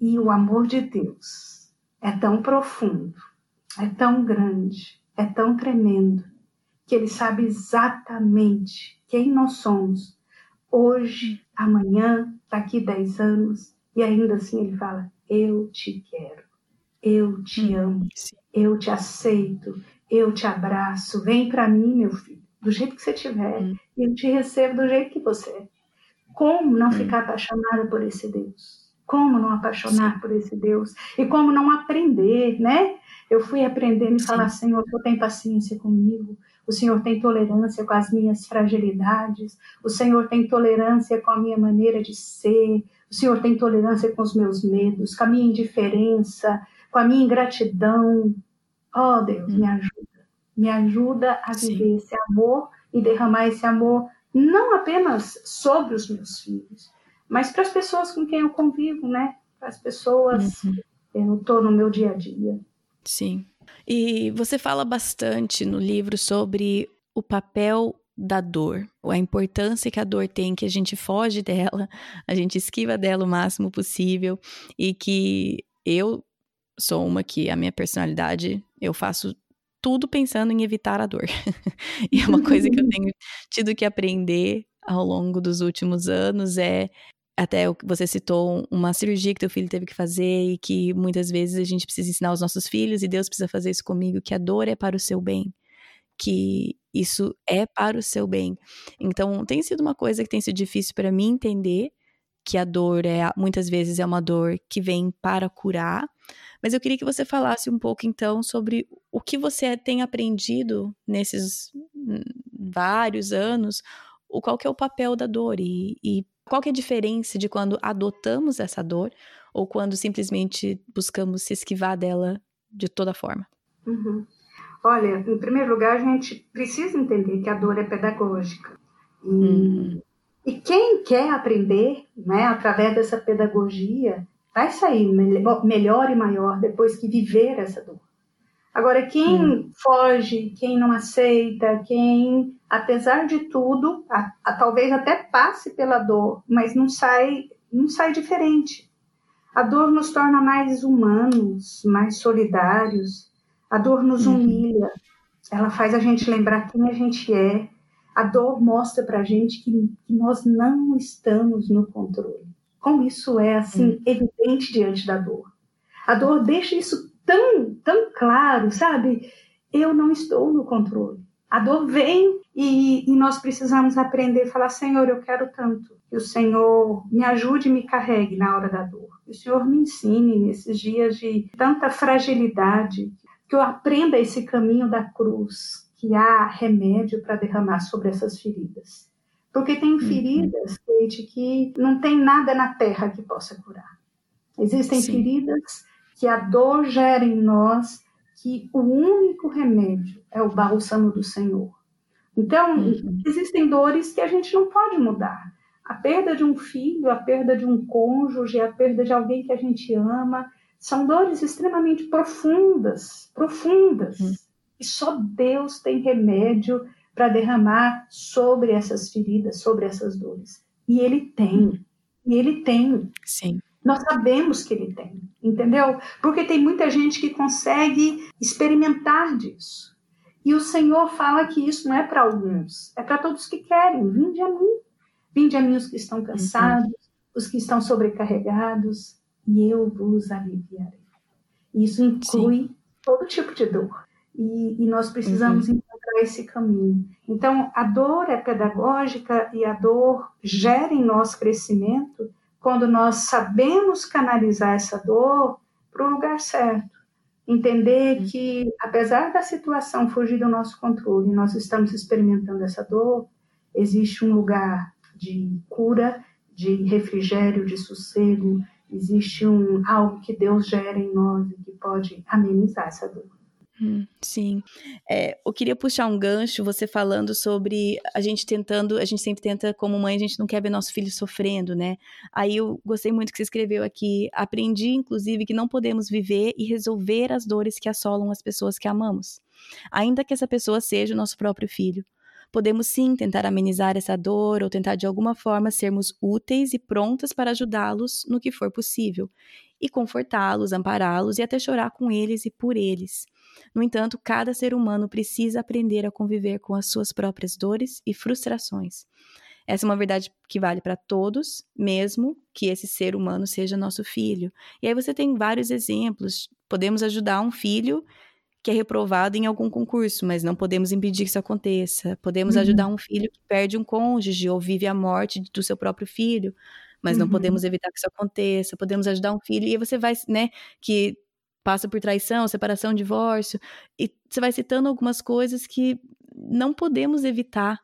E o amor de Deus é tão profundo, é tão grande, é tão tremendo, que Ele sabe exatamente quem nós somos hoje, amanhã, daqui dez anos, e ainda assim ele fala: Eu te quero, eu te hum, amo, eu te aceito, eu te abraço, vem para mim, meu filho, do jeito que você tiver, hum. e Ele te recebe do jeito que você é. Como não hum. ficar apaixonada por esse Deus? Como não apaixonar por esse Deus? E como não aprender, né? Eu fui aprendendo e falar, Senhor, tu tem paciência comigo, o Senhor tem tolerância com as minhas fragilidades, o Senhor tem tolerância com a minha maneira de ser, o Senhor tem tolerância com os meus medos, com a minha indiferença, com a minha ingratidão. Oh, Deus, me hum. ajuda. Me ajuda a viver Sim. esse amor e derramar esse amor não apenas sobre os meus filhos, mas para as pessoas com quem eu convivo, né? Para as pessoas uhum. eu estou no meu dia a dia. Sim. E você fala bastante no livro sobre o papel da dor, a importância que a dor tem, que a gente foge dela, a gente esquiva dela o máximo possível e que eu sou uma que a minha personalidade, eu faço tudo pensando em evitar a dor. e é uma coisa que eu tenho tido que aprender ao longo dos últimos anos é até você citou uma cirurgia que teu filho teve que fazer e que muitas vezes a gente precisa ensinar aos nossos filhos e Deus precisa fazer isso comigo, que a dor é para o seu bem, que isso é para o seu bem. Então, tem sido uma coisa que tem sido difícil para mim entender que a dor é muitas vezes é uma dor que vem para curar, mas eu queria que você falasse um pouco então sobre o que você tem aprendido nesses hum, vários anos, o qual que é o papel da dor e, e qual que é a diferença de quando adotamos essa dor ou quando simplesmente buscamos se esquivar dela de toda forma? Uhum. Olha, em primeiro lugar, a gente precisa entender que a dor é pedagógica. E, uhum. e quem quer aprender, né, através dessa pedagogia, vai sair melhor e maior depois que viver essa dor. Agora, quem hum. foge, quem não aceita, quem, apesar de tudo, a, a, talvez até passe pela dor, mas não sai, não sai diferente. A dor nos torna mais humanos, mais solidários. A dor nos uhum. humilha. Ela faz a gente lembrar quem a gente é. A dor mostra para a gente que, que, nós não estamos no controle. Como isso é assim evidente diante da dor. A dor deixa isso tão, tão claro, sabe? Eu não estou no controle. A dor vem e, e, nós precisamos aprender a falar: Senhor, eu quero tanto que o Senhor me ajude e me carregue na hora da dor. Que o Senhor me ensine nesses dias de tanta fragilidade, que eu aprenda esse caminho da cruz, que há remédio para derramar sobre essas feridas. Porque tem uhum. feridas, Kate, que não tem nada na terra que possa curar. Existem Sim. feridas que a dor gera em nós que o único remédio é o bálsamo do Senhor. Então, uhum. existem dores que a gente não pode mudar. A perda de um filho, a perda de um cônjuge, a perda de alguém que a gente ama, são dores extremamente profundas, profundas. Uhum. E só Deus tem remédio para derramar sobre essas feridas, sobre essas dores. E Ele tem. E Ele tem. Sim. Nós sabemos que ele tem, entendeu? Porque tem muita gente que consegue experimentar disso. E o Senhor fala que isso não é para alguns, é para todos que querem. Vinde a mim. Vinde a mim os que estão cansados, os que estão sobrecarregados, e eu vos aliviarei. Isso inclui Sim. todo tipo de dor. E, e nós precisamos uhum. encontrar esse caminho. Então, a dor é pedagógica e a dor gera em nós crescimento quando nós sabemos canalizar essa dor para o lugar certo. Entender uhum. que, apesar da situação fugir do nosso controle, nós estamos experimentando essa dor, existe um lugar de cura, de refrigério, de sossego, existe um algo que Deus gera em nós e que pode amenizar essa dor. Hum, sim. É, eu queria puxar um gancho, você falando sobre a gente tentando, a gente sempre tenta, como mãe, a gente não quer ver nosso filho sofrendo, né? Aí eu gostei muito que você escreveu aqui. Aprendi, inclusive, que não podemos viver e resolver as dores que assolam as pessoas que amamos, ainda que essa pessoa seja o nosso próprio filho. Podemos sim tentar amenizar essa dor ou tentar de alguma forma sermos úteis e prontas para ajudá-los no que for possível, e confortá-los, ampará-los e até chorar com eles e por eles. No entanto, cada ser humano precisa aprender a conviver com as suas próprias dores e frustrações. Essa é uma verdade que vale para todos, mesmo que esse ser humano seja nosso filho. E aí você tem vários exemplos. Podemos ajudar um filho que é reprovado em algum concurso, mas não podemos impedir que isso aconteça. Podemos uhum. ajudar um filho que perde um cônjuge ou vive a morte do seu próprio filho, mas não podemos uhum. evitar que isso aconteça. Podemos ajudar um filho e aí você vai, né, que passa por traição, separação, divórcio, e você vai citando algumas coisas que não podemos evitar,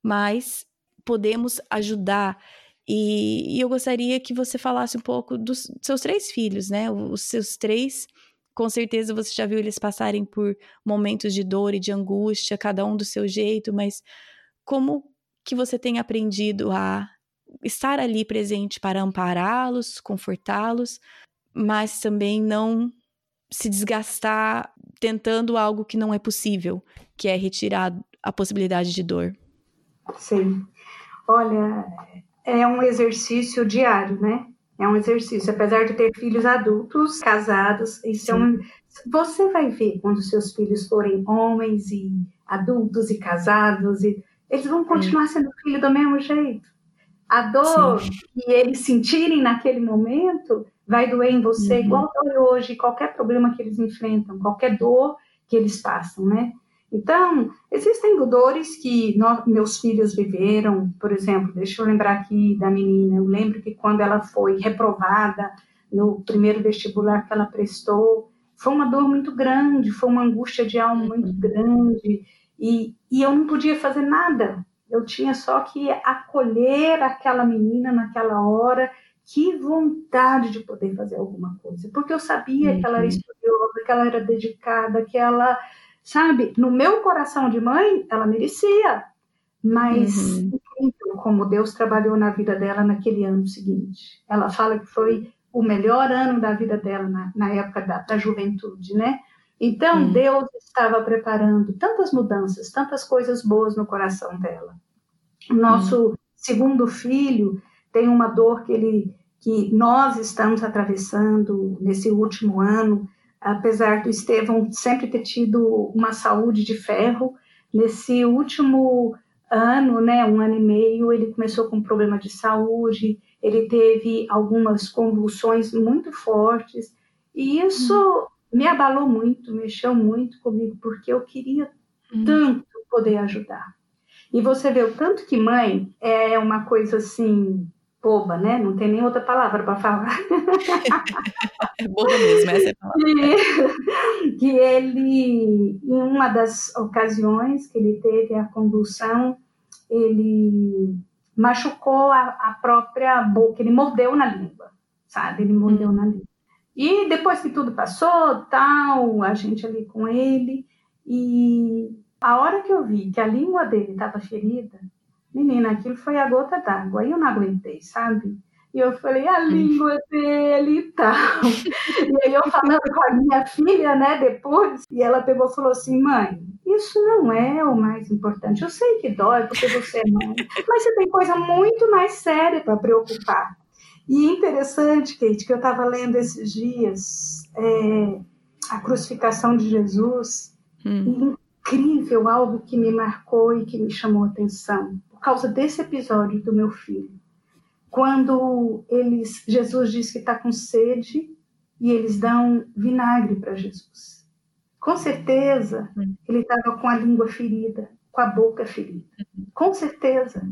mas podemos ajudar. E, e, eu gostaria que você falasse um pouco dos seus três filhos, né? Os seus três, com certeza você já viu eles passarem por momentos de dor e de angústia, cada um do seu jeito, mas como que você tem aprendido a estar ali presente para ampará-los, confortá-los, mas também não se desgastar tentando algo que não é possível, que é retirar a possibilidade de dor. Sim. Olha, é um exercício diário, né? É um exercício. Apesar de ter filhos adultos, casados, isso é um... você vai ver quando seus filhos forem homens e adultos e casados, e eles vão continuar sendo filho do mesmo jeito. A dor Sim. que eles sentirem naquele momento vai doer em você, uhum. igual dói hoje, qualquer problema que eles enfrentam, qualquer dor que eles passam, né? Então, existem dores que nós, meus filhos viveram, por exemplo, deixa eu lembrar aqui da menina, eu lembro que quando ela foi reprovada no primeiro vestibular que ela prestou, foi uma dor muito grande, foi uma angústia de alma muito uhum. grande, e, e eu não podia fazer nada, eu tinha só que acolher aquela menina naquela hora que vontade de poder fazer alguma coisa, porque eu sabia uhum. que ela era uhum. estudiosa, que ela era dedicada, que ela, sabe, no meu coração de mãe, ela merecia, mas uhum. incrível como Deus trabalhou na vida dela naquele ano seguinte. Ela fala que foi o melhor ano da vida dela na, na época da, da, juventude, né? Então uhum. Deus estava preparando tantas mudanças, tantas coisas boas no coração dela. Nosso segundo filho tem uma dor que ele que nós estamos atravessando nesse último ano, apesar do Estevão sempre ter tido uma saúde de ferro, nesse último ano, né, um ano e meio, ele começou com problema de saúde, ele teve algumas convulsões muito fortes, e isso hum. me abalou muito, mexeu muito comigo, porque eu queria hum. tanto poder ajudar. E você vê o tanto que mãe é uma coisa assim boba, né? Não tem nem outra palavra para falar. é boba mesmo, essa é a palavra. Que, que ele, em uma das ocasiões que ele teve a convulsão, ele machucou a, a própria boca, ele mordeu na língua, sabe? Ele mordeu hum. na língua. E depois que tudo passou, tal, a gente ali com ele, e a hora que eu vi que a língua dele estava ferida, Menina, aquilo foi a gota d'água. Aí eu não aguentei, sabe? E eu falei, a língua dele e tal. e aí eu falando com a minha filha, né, depois, e ela pegou e falou assim, mãe, isso não é o mais importante. Eu sei que dói porque você é mãe, mas você tem coisa muito mais séria para preocupar. E interessante, Kate, que eu estava lendo esses dias é, a crucificação de Jesus, hum. incrível, algo que me marcou e que me chamou a atenção causa desse episódio do meu filho. Quando eles, Jesus diz que está com sede e eles dão vinagre para Jesus. Com certeza, ele estava com a língua ferida, com a boca ferida. Com certeza.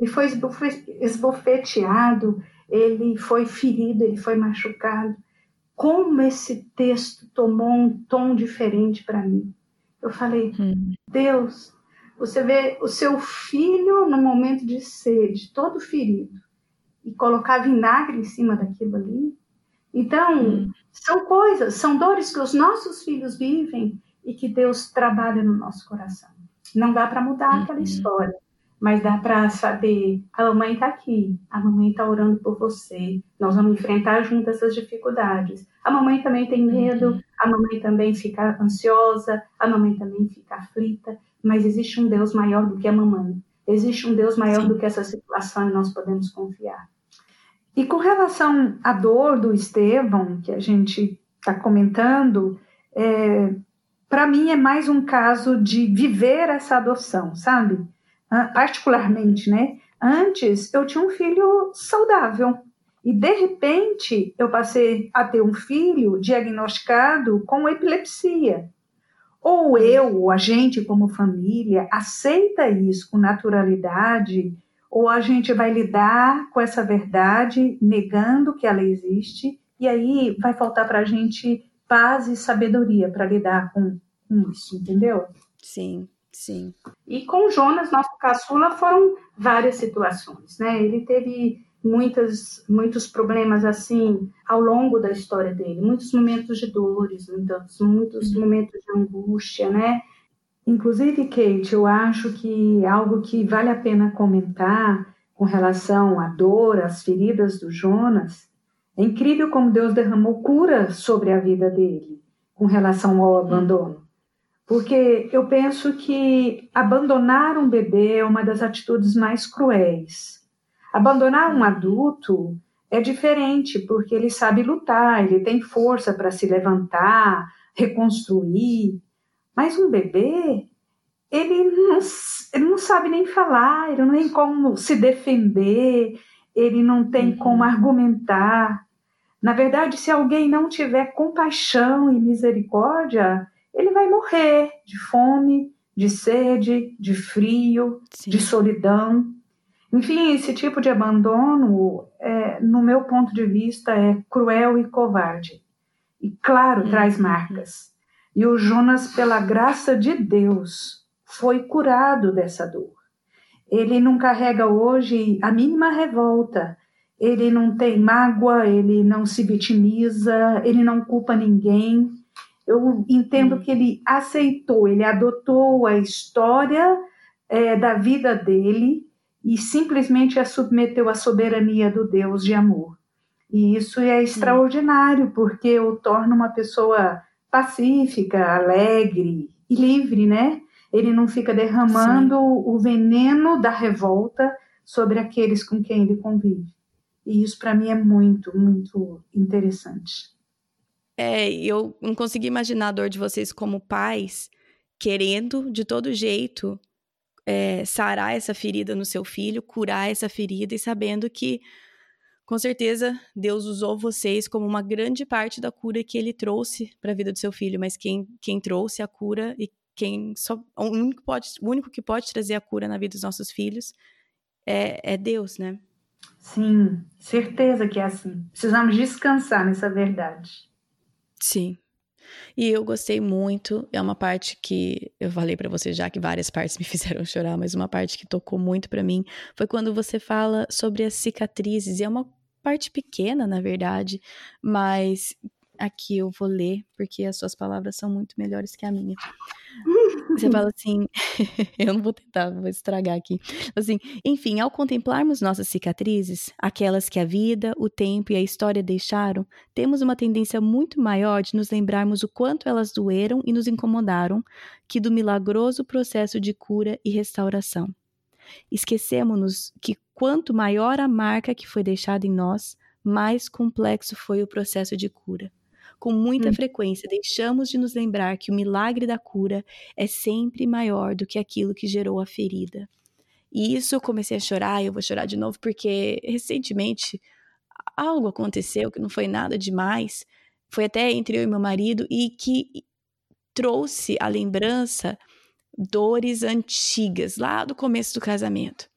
Ele foi esbofeteado, ele foi ferido, ele foi machucado. Como esse texto tomou um tom diferente para mim. Eu falei, hum. Deus, você vê o seu filho no momento de sede, todo ferido, e colocar vinagre em cima daquilo ali. Então, hum. são coisas, são dores que os nossos filhos vivem e que Deus trabalha no nosso coração. Não dá para mudar uhum. aquela história, mas dá para saber: a mamãe está aqui, a mamãe está orando por você, nós vamos enfrentar juntas essas dificuldades. A mamãe também tem medo, uhum. a mamãe também fica ansiosa, a mamãe também fica aflita, mas existe um Deus maior do que a mamãe. Existe um Deus maior Sim. do que essa situação e nós podemos confiar. E com relação à dor do Estevão, que a gente está comentando, é, para mim é mais um caso de viver essa adoção, sabe? Ah, particularmente, né? Antes eu tinha um filho saudável e de repente eu passei a ter um filho diagnosticado com epilepsia Ou eu, ou a gente como família, aceita isso com naturalidade, ou a gente vai lidar com essa verdade negando que ela existe, e aí vai faltar para a gente paz e sabedoria para lidar com, com isso, entendeu? Sim, sim. E com Jonas, nosso caçula, foram várias situações, né? Ele teve muitas, muitos problemas assim ao longo da história dele, muitos momentos de dores, muitos, muitos uhum. momentos de angústia, né? Inclusive, Kate, eu acho que algo que vale a pena comentar com relação à dor, às feridas do Jonas, é incrível como Deus derramou cura sobre a vida dele com relação ao abandono. Porque eu penso que abandonar um bebê é uma das atitudes mais cruéis. Abandonar um adulto é diferente, porque ele sabe lutar, ele tem força para se levantar, reconstruir. Mas um bebê, ele não, ele não sabe nem falar, ele não tem como se defender, ele não tem uhum. como argumentar. Na verdade, se alguém não tiver compaixão e misericórdia, ele vai morrer de fome, de sede, de frio, Sim. de solidão. Enfim, esse tipo de abandono, é, no meu ponto de vista, é cruel e covarde. E, claro, uhum. traz marcas. E o Jonas, pela graça de Deus, foi curado dessa dor. Ele não carrega hoje a mínima revolta, ele não tem mágoa, ele não se vitimiza, ele não culpa ninguém. Eu entendo que ele aceitou, ele adotou a história é, da vida dele e simplesmente a submeteu à soberania do Deus de amor. E isso é extraordinário, porque o torna uma pessoa pacífica, alegre e livre, né? Ele não fica derramando Sim. o veneno da revolta sobre aqueles com quem ele convive. E isso para mim é muito, muito interessante. É, eu não consegui imaginar a dor de vocês como pais, querendo de todo jeito é, sarar essa ferida no seu filho, curar essa ferida e sabendo que, com certeza, Deus usou vocês como uma grande parte da cura que ele trouxe para a vida do seu filho, mas quem, quem trouxe a cura e quem só o único, pode, o único que pode trazer a cura na vida dos nossos filhos é, é Deus, né? Sim, certeza que é assim. Precisamos descansar nessa verdade. Sim. E eu gostei muito. É uma parte que eu falei para você já que várias partes me fizeram chorar, mas uma parte que tocou muito para mim foi quando você fala sobre as cicatrizes. E é uma parte pequena, na verdade, mas aqui eu vou ler porque as suas palavras são muito melhores que a minha. Você fala assim, eu não vou tentar, vou estragar aqui. Assim, enfim, ao contemplarmos nossas cicatrizes, aquelas que a vida, o tempo e a história deixaram, temos uma tendência muito maior de nos lembrarmos o quanto elas doeram e nos incomodaram, que do milagroso processo de cura e restauração. Esquecemos-nos que quanto maior a marca que foi deixada em nós, mais complexo foi o processo de cura. Com muita hum. frequência, deixamos de nos lembrar que o milagre da cura é sempre maior do que aquilo que gerou a ferida. E isso eu comecei a chorar, e eu vou chorar de novo, porque recentemente algo aconteceu que não foi nada demais, foi até entre eu e meu marido, e que trouxe a lembrança dores antigas, lá do começo do casamento.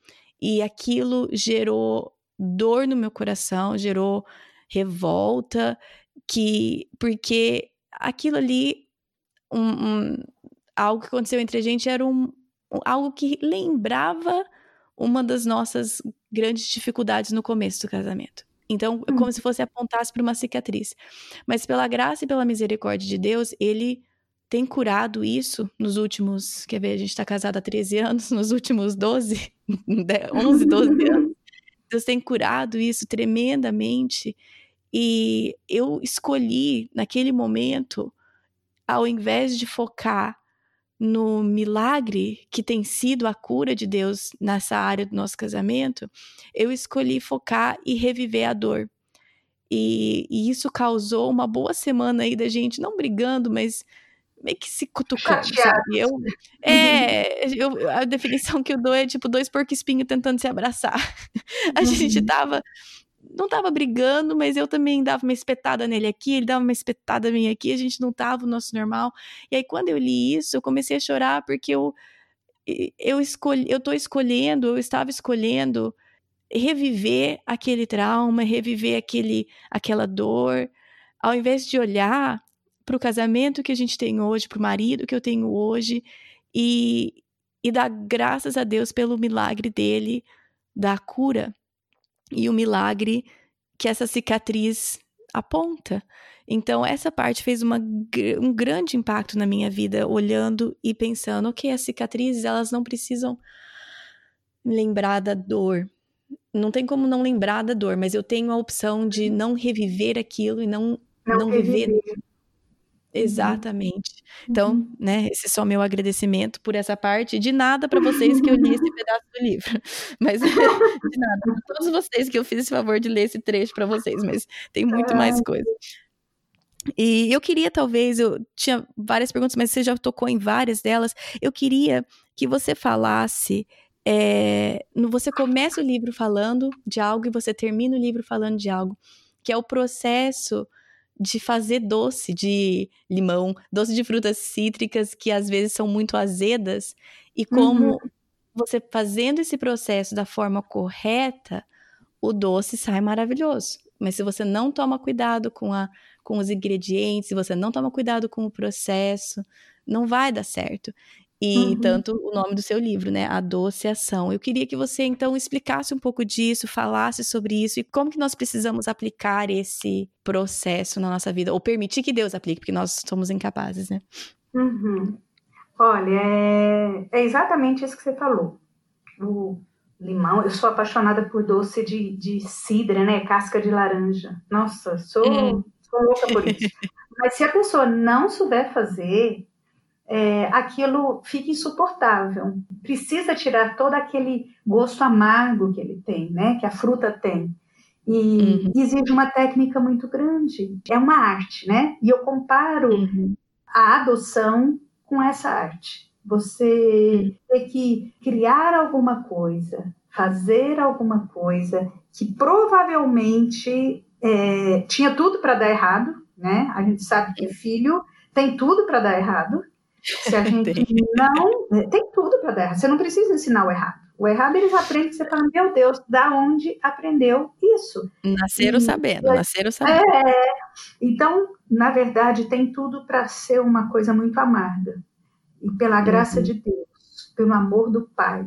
E aquilo gerou dor no meu coração, gerou revolta, que porque aquilo ali um, um, algo que aconteceu entre a gente era um, algo que lembrava uma das nossas grandes dificuldades no começo do casamento. Então, é como hum. se fosse apontasse para uma cicatriz. Mas pela graça e pela misericórdia de Deus, ele tem curado isso nos últimos, quer ver, a gente está casado há 13 anos, nos últimos 12, 11, 12 anos. Deus tem curado isso tremendamente e eu escolhi, naquele momento, ao invés de focar no milagre que tem sido a cura de Deus nessa área do nosso casamento, eu escolhi focar e reviver a dor. E, e isso causou uma boa semana aí da gente, não brigando, mas meio que se cutucando, sabe? Eu, é, eu, a definição que eu dou é tipo dois porco-espinhos tentando se abraçar. A gente uhum. tava não tava brigando, mas eu também dava uma espetada nele aqui, ele dava uma espetada minha aqui, a gente não tava no nosso normal. E aí quando eu li isso, eu comecei a chorar porque eu eu escolhi, eu tô escolhendo, eu estava escolhendo reviver aquele trauma, reviver aquele aquela dor, ao invés de olhar para o casamento que a gente tem hoje, para o marido que eu tenho hoje e e dar graças a Deus pelo milagre dele da cura e o milagre que essa cicatriz aponta. Então, essa parte fez uma, um grande impacto na minha vida, olhando e pensando, ok, as cicatrizes, elas não precisam lembrar da dor. Não tem como não lembrar da dor, mas eu tenho a opção de não reviver aquilo e não, não, não viver. Uhum. Exatamente. Então, uhum. né, esse é só meu agradecimento por essa parte. De nada para vocês que eu li esse pedaço do livro. Mas de nada. Pra todos vocês que eu fiz esse favor de ler esse trecho para vocês, mas tem muito mais coisa. E eu queria, talvez, eu tinha várias perguntas, mas você já tocou em várias delas. Eu queria que você falasse. É, você começa o livro falando de algo e você termina o livro falando de algo, que é o processo de fazer doce de limão, doce de frutas cítricas que às vezes são muito azedas, e como uhum. você fazendo esse processo da forma correta, o doce sai maravilhoso. Mas se você não toma cuidado com, a, com os ingredientes, se você não toma cuidado com o processo, não vai dar certo. E uhum. tanto o nome do seu livro, né? A Doce Ação. Eu queria que você então explicasse um pouco disso, falasse sobre isso e como que nós precisamos aplicar esse processo na nossa vida, ou permitir que Deus aplique, porque nós somos incapazes, né? Uhum. Olha, é, é, exatamente isso que você falou. O limão, eu sou apaixonada por doce de, de cidra, né? Casca de laranja. Nossa, sou, hum. sou louca por isso. Mas se a pessoa não souber fazer, é, aquilo fica insuportável. Precisa tirar todo aquele gosto amargo que ele tem, né? Que a fruta tem. E uhum. exige uma técnica muito grande. É uma arte, né? E eu comparo uhum. a adoção com essa arte. Você ter que criar alguma coisa, fazer alguma coisa que provavelmente é, tinha tudo para dar errado, né? A gente sabe que filho tem tudo para dar errado, se a gente tem. não. Né, tem tudo para dar errado. Você não precisa ensinar o errado. O errado eles aprendem, você fala, meu Deus, da onde aprendeu isso? Nasceram e, sabendo, nasceram sabendo. É, então, na verdade, tem tudo para ser uma coisa muito amarga. E pela graça uhum. de Deus, pelo amor do Pai,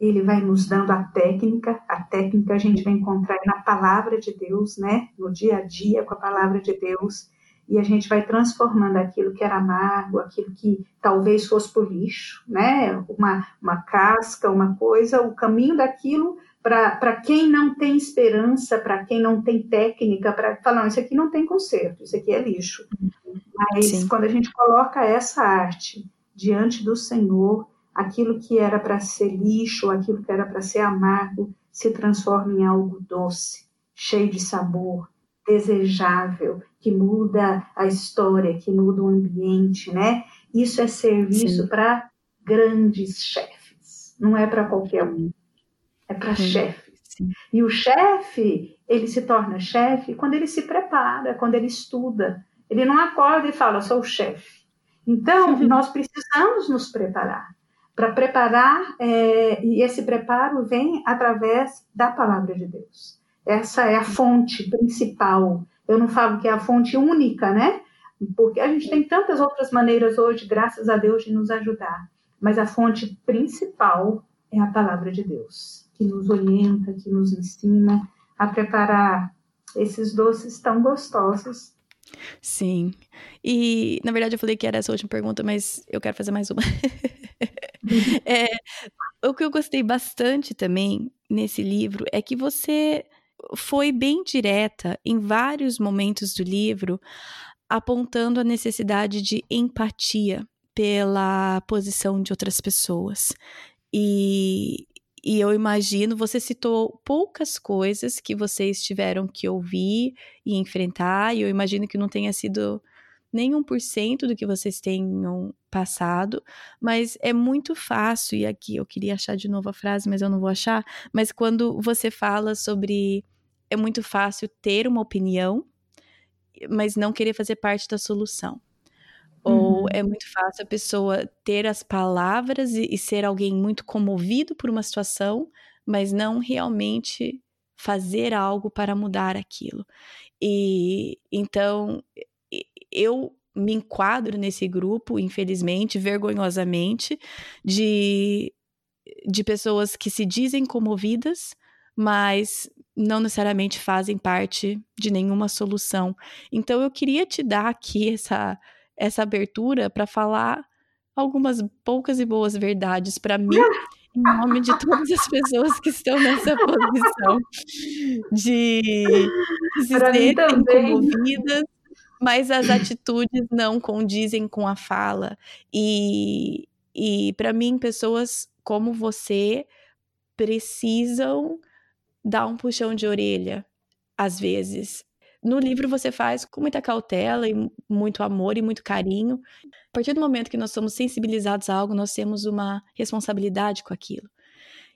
Ele vai nos dando a técnica. A técnica a gente vai encontrar na palavra de Deus, né? No dia a dia, com a palavra de Deus e a gente vai transformando aquilo que era amargo, aquilo que talvez fosse por lixo, né? Uma, uma casca, uma coisa, o caminho daquilo para quem não tem esperança, para quem não tem técnica, para falar, não, isso aqui não tem conserto, isso aqui é lixo. Mas Sim. quando a gente coloca essa arte diante do Senhor, aquilo que era para ser lixo, aquilo que era para ser amargo, se transforma em algo doce, cheio de sabor, desejável, que muda a história, que muda o ambiente, né? Isso é serviço para grandes chefes, não é para qualquer um, é para chefes. Sim. E o chefe, ele se torna chefe quando ele se prepara, quando ele estuda. Ele não acorda e fala, sou o chefe. Então, nós precisamos nos preparar. Para preparar, é, e esse preparo vem através da palavra de Deus. Essa é a fonte principal. Eu não falo que é a fonte única, né? Porque a gente tem tantas outras maneiras hoje, graças a Deus, de nos ajudar. Mas a fonte principal é a palavra de Deus, que nos orienta, que nos ensina a preparar esses doces tão gostosos. Sim. E, na verdade, eu falei que era essa última pergunta, mas eu quero fazer mais uma. é, o que eu gostei bastante também nesse livro é que você foi bem direta em vários momentos do livro, apontando a necessidade de empatia pela posição de outras pessoas. E, e eu imagino, você citou poucas coisas que vocês tiveram que ouvir e enfrentar, e eu imagino que não tenha sido nem 1% do que vocês tenham passado, mas é muito fácil, e aqui eu queria achar de novo a frase, mas eu não vou achar, mas quando você fala sobre é muito fácil ter uma opinião, mas não querer fazer parte da solução. Ou uhum. é muito fácil a pessoa ter as palavras e, e, ser alguém muito comovido por uma situação, mas não realmente fazer algo para mudar aquilo. E então eu me enquadro nesse grupo, infelizmente, vergonhosamente, de, de pessoas que se dizem comovidas, mas não necessariamente fazem parte de nenhuma solução. Então eu queria te dar aqui essa essa abertura para falar algumas poucas e boas verdades para mim, em nome de todas as pessoas que estão nessa posição de se serem comovidas, mas as atitudes não condizem com a fala. E, e para mim, pessoas como você precisam dar um puxão de orelha, às vezes. No livro você faz com muita cautela e muito amor e muito carinho. A partir do momento que nós somos sensibilizados a algo, nós temos uma responsabilidade com aquilo.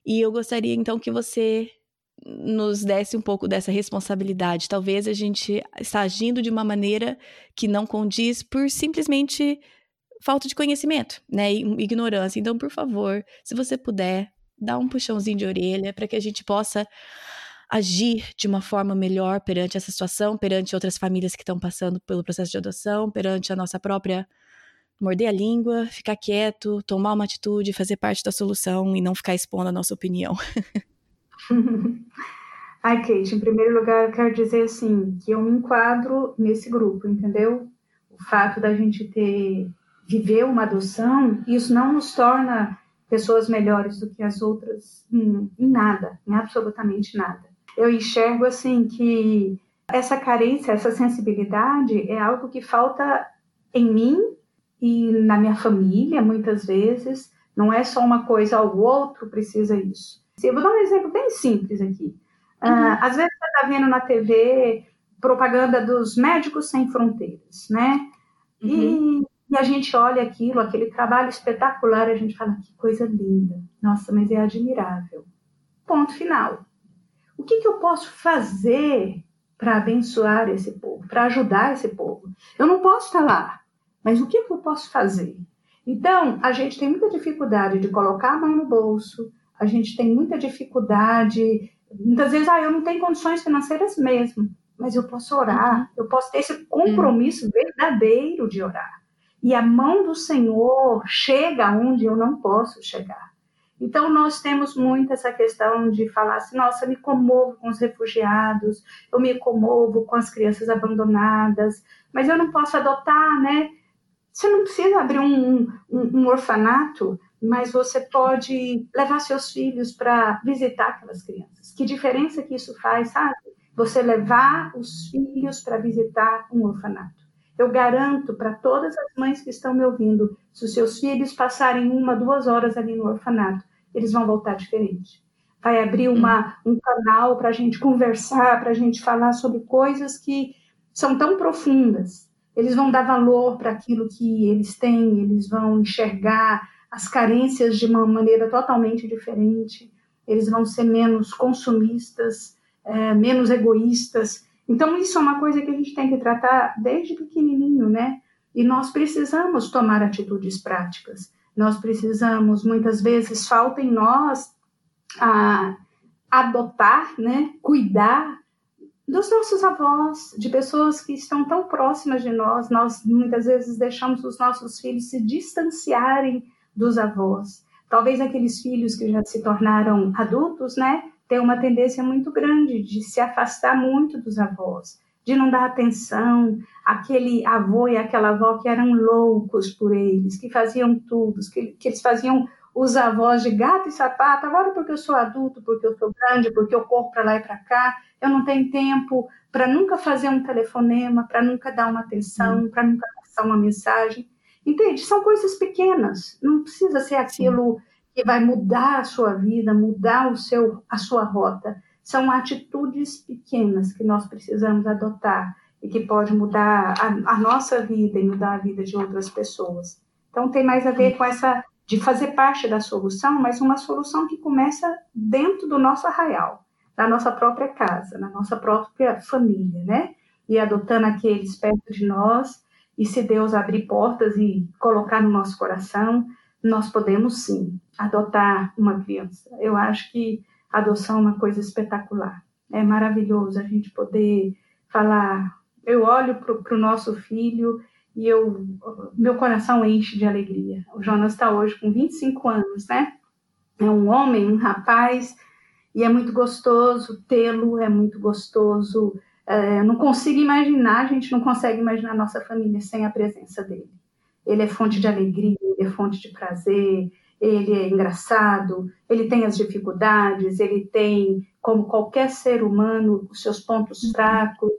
E eu gostaria então que você nos desse um pouco dessa responsabilidade. Talvez a gente está agindo de uma maneira que não condiz por simplesmente falta de conhecimento, né, ignorância. Então, por favor, se você puder, dá um puxãozinho de orelha para que a gente possa agir de uma forma melhor perante essa situação, perante outras famílias que estão passando pelo processo de adoção, perante a nossa própria morder a língua, ficar quieto, tomar uma atitude, fazer parte da solução e não ficar expondo a nossa opinião. Ai, Kate, em primeiro lugar, eu quero dizer assim, que eu me enquadro nesse grupo, entendeu? O fato da gente ter viver uma adoção, isso não nos torna pessoas melhores do que as outras em, em nada, em absolutamente nada eu enxergo assim que essa carência, essa sensibilidade é algo que falta em mim e na minha família, muitas vezes. Não é só uma coisa, o outro precisa isso. Eu vou dar um exemplo bem simples aqui. Ah, uhum. Uh, às vezes você está vendo na TV propaganda dos médicos sem fronteiras, né? Uhum. E, e, a gente olha aquilo, aquele trabalho espetacular, a gente fala que coisa linda. Nossa, mas é admirável. Ponto final o que, que eu posso fazer para abençoar esse povo, para ajudar esse povo? Eu não posso estar lá, mas o que, que eu posso fazer? Então, a gente tem muita dificuldade de colocar a mão no bolso, a gente tem muita dificuldade, muitas vezes, ah, eu não tenho condições financeiras mesmo, mas eu posso orar, uhum. eu posso ter esse compromisso uhum. verdadeiro de orar. E a mão do Senhor chega onde eu não posso chegar. Então, nós temos muito essa questão de falar assim: nossa, me comovo com os refugiados, eu me comovo com as crianças abandonadas, mas eu não posso adotar, né? Você não precisa abrir um, um, um orfanato, mas você pode levar seus filhos para visitar aquelas crianças. Que diferença que isso faz, sabe? Você levar os filhos para visitar um orfanato. Eu garanto para todas as mães que estão me ouvindo, se os seus filhos passarem uma, duas horas ali no orfanato, eles vão voltar diferente. Vai abrir uma, um canal para a gente conversar, para a gente falar sobre coisas que são tão profundas. Eles vão dar valor para aquilo que eles têm, eles vão enxergar as carências de uma maneira totalmente diferente, eles vão ser menos consumistas, é, menos egoístas, então, isso é uma coisa que a gente tem que tratar desde pequenininho, né? E nós precisamos tomar atitudes práticas. Nós precisamos, muitas vezes, falta em nós a adotar, né? Cuidar dos nossos avós, de pessoas que estão tão próximas de nós. Nós, muitas vezes, deixamos os nossos filhos se distanciarem dos avós. Talvez aqueles filhos que já se tornaram adultos, né? Tem uma tendência muito grande de se afastar muito dos avós, de não dar atenção àquele avô e àquela avó que eram loucos por eles, que faziam tudo, que, que eles faziam os avós de gato e sapato, agora porque eu sou adulto, porque eu sou grande, porque eu corro para lá e para cá, eu não tenho tempo para nunca fazer um telefonema, para nunca dar uma atenção, hum. para nunca passar uma mensagem. Entende? São coisas pequenas, não precisa ser aquilo Sim que vai mudar a sua vida, mudar o seu, a sua rota. São atitudes pequenas que nós precisamos adotar e que pode mudar a, a nossa vida e mudar a vida de outras pessoas. Então tem mais a ver com essa de fazer parte da solução, mas uma solução que começa dentro do nosso arraial, na nossa própria casa, na nossa própria família, né? E adotando aqueles perto de nós, e se Deus abrir portas e colocar no nosso coração, nós podemos sim adotar uma criança. Eu acho que adoção é uma coisa espetacular. É maravilhoso a gente poder falar. Eu olho para o nosso filho e eu, meu coração enche de alegria. O Jonas está hoje com 25 anos, né? É um homem, um rapaz, e é muito gostoso tê-lo, é muito gostoso. É, não consigo imaginar, a gente não consegue imaginar a nossa família sem a presença dele. Ele é fonte de alegria, ele é fonte de prazer, ele é engraçado, ele tem as dificuldades, ele tem, como qualquer ser humano, os seus pontos fracos,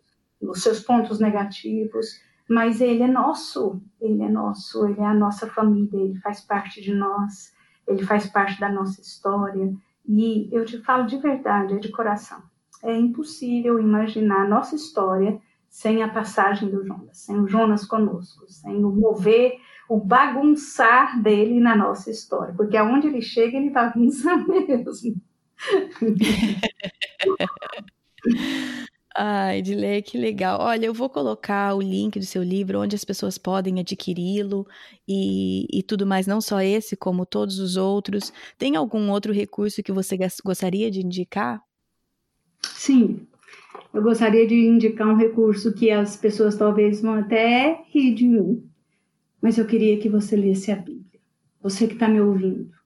os seus pontos negativos, mas ele é nosso, ele é nosso, ele é a nossa família, ele faz parte de nós, ele faz parte da nossa história. E eu te falo de verdade, é de coração. É impossível imaginar a nossa história sem a passagem do Jonas, sem o Jonas conosco, sem o mover, o bagunçar dele na nossa história, porque aonde ele chega, ele bagunça mesmo. Ai, Edilei, que legal. Olha, eu vou colocar o link do seu livro, onde as pessoas podem adquiri-lo e, e tudo mais, não só esse, como todos os outros. Tem algum outro recurso que você gostaria de indicar? Sim, eu gostaria de indicar um recurso que as pessoas talvez vão até rir de mim, mas eu queria que você lesse a Bíblia. Você que está me ouvindo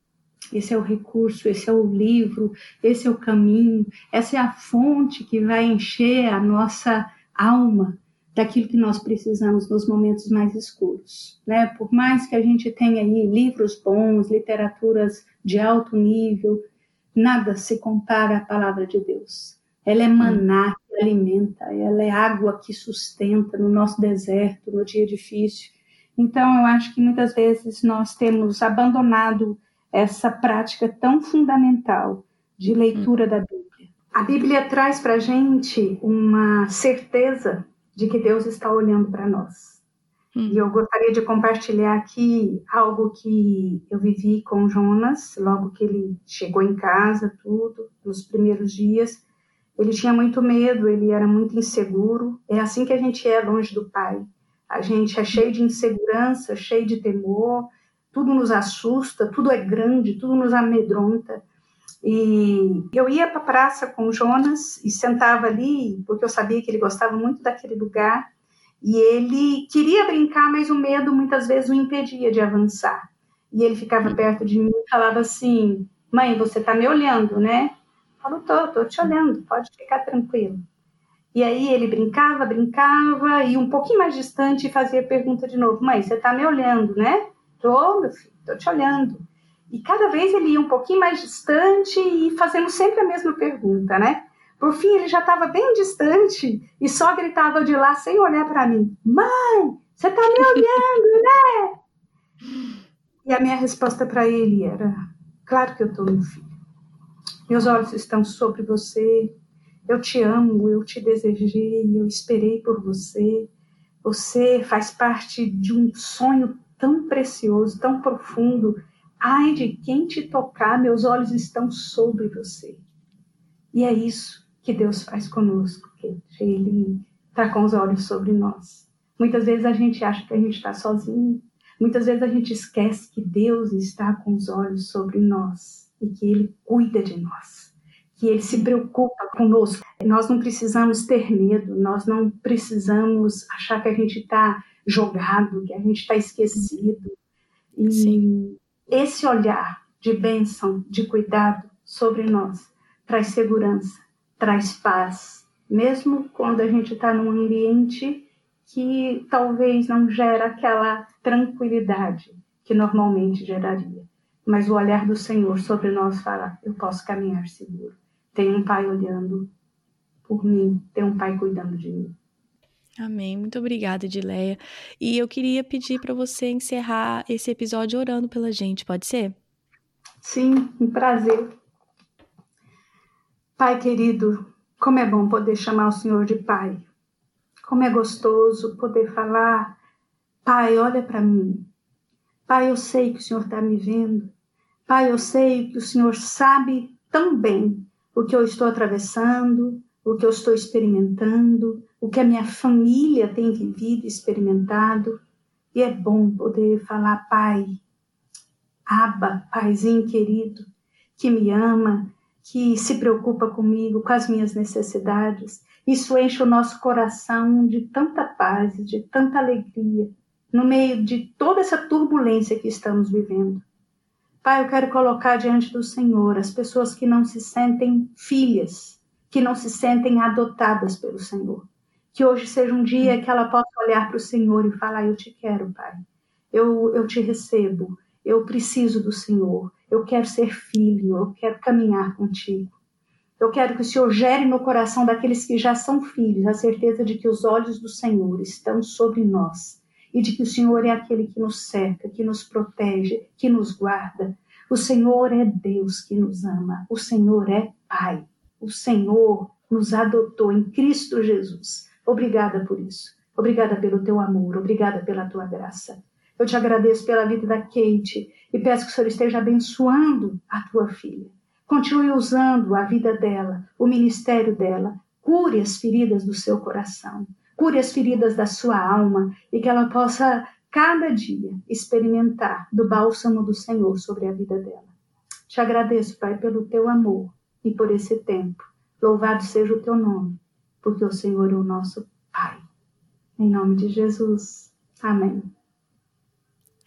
esse é o recurso, esse é o livro, esse é o caminho, essa é a fonte que vai encher a nossa alma daquilo que nós precisamos nos momentos mais escuros, né? Por mais que a gente tenha aí livros bons, literaturas de alto nível, nada se compara à palavra de Deus. Ela é maná que alimenta, ela é água que sustenta no nosso deserto, no dia difícil. Então, eu acho que muitas vezes nós temos abandonado essa prática tão fundamental de leitura da Bíblia. A Bíblia traz para a gente uma certeza de que Deus está olhando para nós. Hum. E eu gostaria de compartilhar aqui algo que eu vivi com Jonas, logo que ele chegou em casa, tudo, nos primeiros dias. Ele tinha muito medo, ele era muito inseguro. É assim que a gente é longe do Pai. A gente é cheio de insegurança, cheio de temor, tudo nos assusta, tudo é grande, tudo nos amedronta. E eu ia para a praça com o Jonas e sentava ali, porque eu sabia que ele gostava muito daquele lugar, e ele queria brincar, mas o medo muitas vezes o impedia de avançar. E ele ficava perto de mim e falava assim: Mãe, você está me olhando, né? Eu falo: Tô, tô te olhando, pode ficar tranquilo. E aí ele brincava, brincava, e um pouquinho mais distante fazia pergunta de novo: Mãe, você está me olhando, né? Tô, meu filho, tô te olhando. E cada vez ele ia um pouquinho mais distante e fazendo sempre a mesma pergunta, né? Por fim, ele já estava bem distante e só gritava de lá sem olhar para mim: Mãe, você tá me olhando, né? E a minha resposta para ele era: Claro que eu tô, meu filho. Meus olhos estão sobre você. Eu te amo, eu te desejei, eu esperei por você. Você faz parte de um sonho tão precioso, tão profundo. Ai de quem te tocar, meus olhos estão sobre você. E é isso que Deus faz conosco, que Ele está com os olhos sobre nós. Muitas vezes a gente acha que a gente está sozinho, muitas vezes a gente esquece que Deus está com os olhos sobre nós e que Ele cuida de nós, que Ele se preocupa conosco. Nós não precisamos ter medo, nós não precisamos achar que a gente está jogado, que a gente está esquecido. E Sim. esse olhar de bênção, de cuidado sobre nós, traz segurança, traz paz, mesmo quando a gente está num ambiente que talvez não gera aquela tranquilidade que normalmente geraria. Mas o olhar do Senhor sobre nós fala: eu posso caminhar seguro. Tem um pai olhando por mim, tem um pai cuidando de mim. Amém. Muito obrigada, Edileia. E eu queria pedir para você encerrar esse episódio orando pela gente, pode ser? Sim, um prazer. Pai querido, como é bom poder chamar o Senhor de Pai. Como é gostoso poder falar: Pai, olha para mim. Pai, eu sei que o Senhor está me vendo. Pai, eu sei que o Senhor sabe tão bem o que eu estou atravessando, o que eu estou experimentando, o que a minha família tem vivido e experimentado. E é bom poder falar, Pai, Aba, Paizinho querido, que me ama, que se preocupa comigo, com as minhas necessidades. Isso enche o nosso coração de tanta paz, de tanta alegria, no meio de toda essa turbulência que estamos vivendo. Pai, eu quero colocar diante do Senhor as pessoas que não se sentem filhas, que não se sentem adotadas pelo Senhor. Que hoje seja um dia que ela possa olhar para o Senhor e falar: Eu te quero, Pai. Eu, eu te recebo. Eu preciso do Senhor. Eu quero ser filho. Eu quero caminhar contigo. Eu quero que o Senhor gere no coração daqueles que já são filhos a certeza de que os olhos do Senhor estão sobre nós e de que o Senhor é aquele que nos cerca, que nos protege, que nos guarda. O Senhor é Deus que nos ama. O Senhor é Pai. O Senhor nos adotou em Cristo Jesus. Obrigada por isso. Obrigada pelo teu amor. Obrigada pela tua graça. Eu te agradeço pela vida da Kate e peço que o Senhor esteja abençoando a tua filha. Continue usando a vida dela, o ministério dela. Cure as feridas do seu coração. Cure as feridas da sua alma e que ela possa, cada dia, experimentar do bálsamo do Senhor sobre a vida dela. Te agradeço, Pai, pelo teu amor e por esse tempo. Louvado seja o teu nome, porque o Senhor é o nosso Pai. Em nome de Jesus. Amém.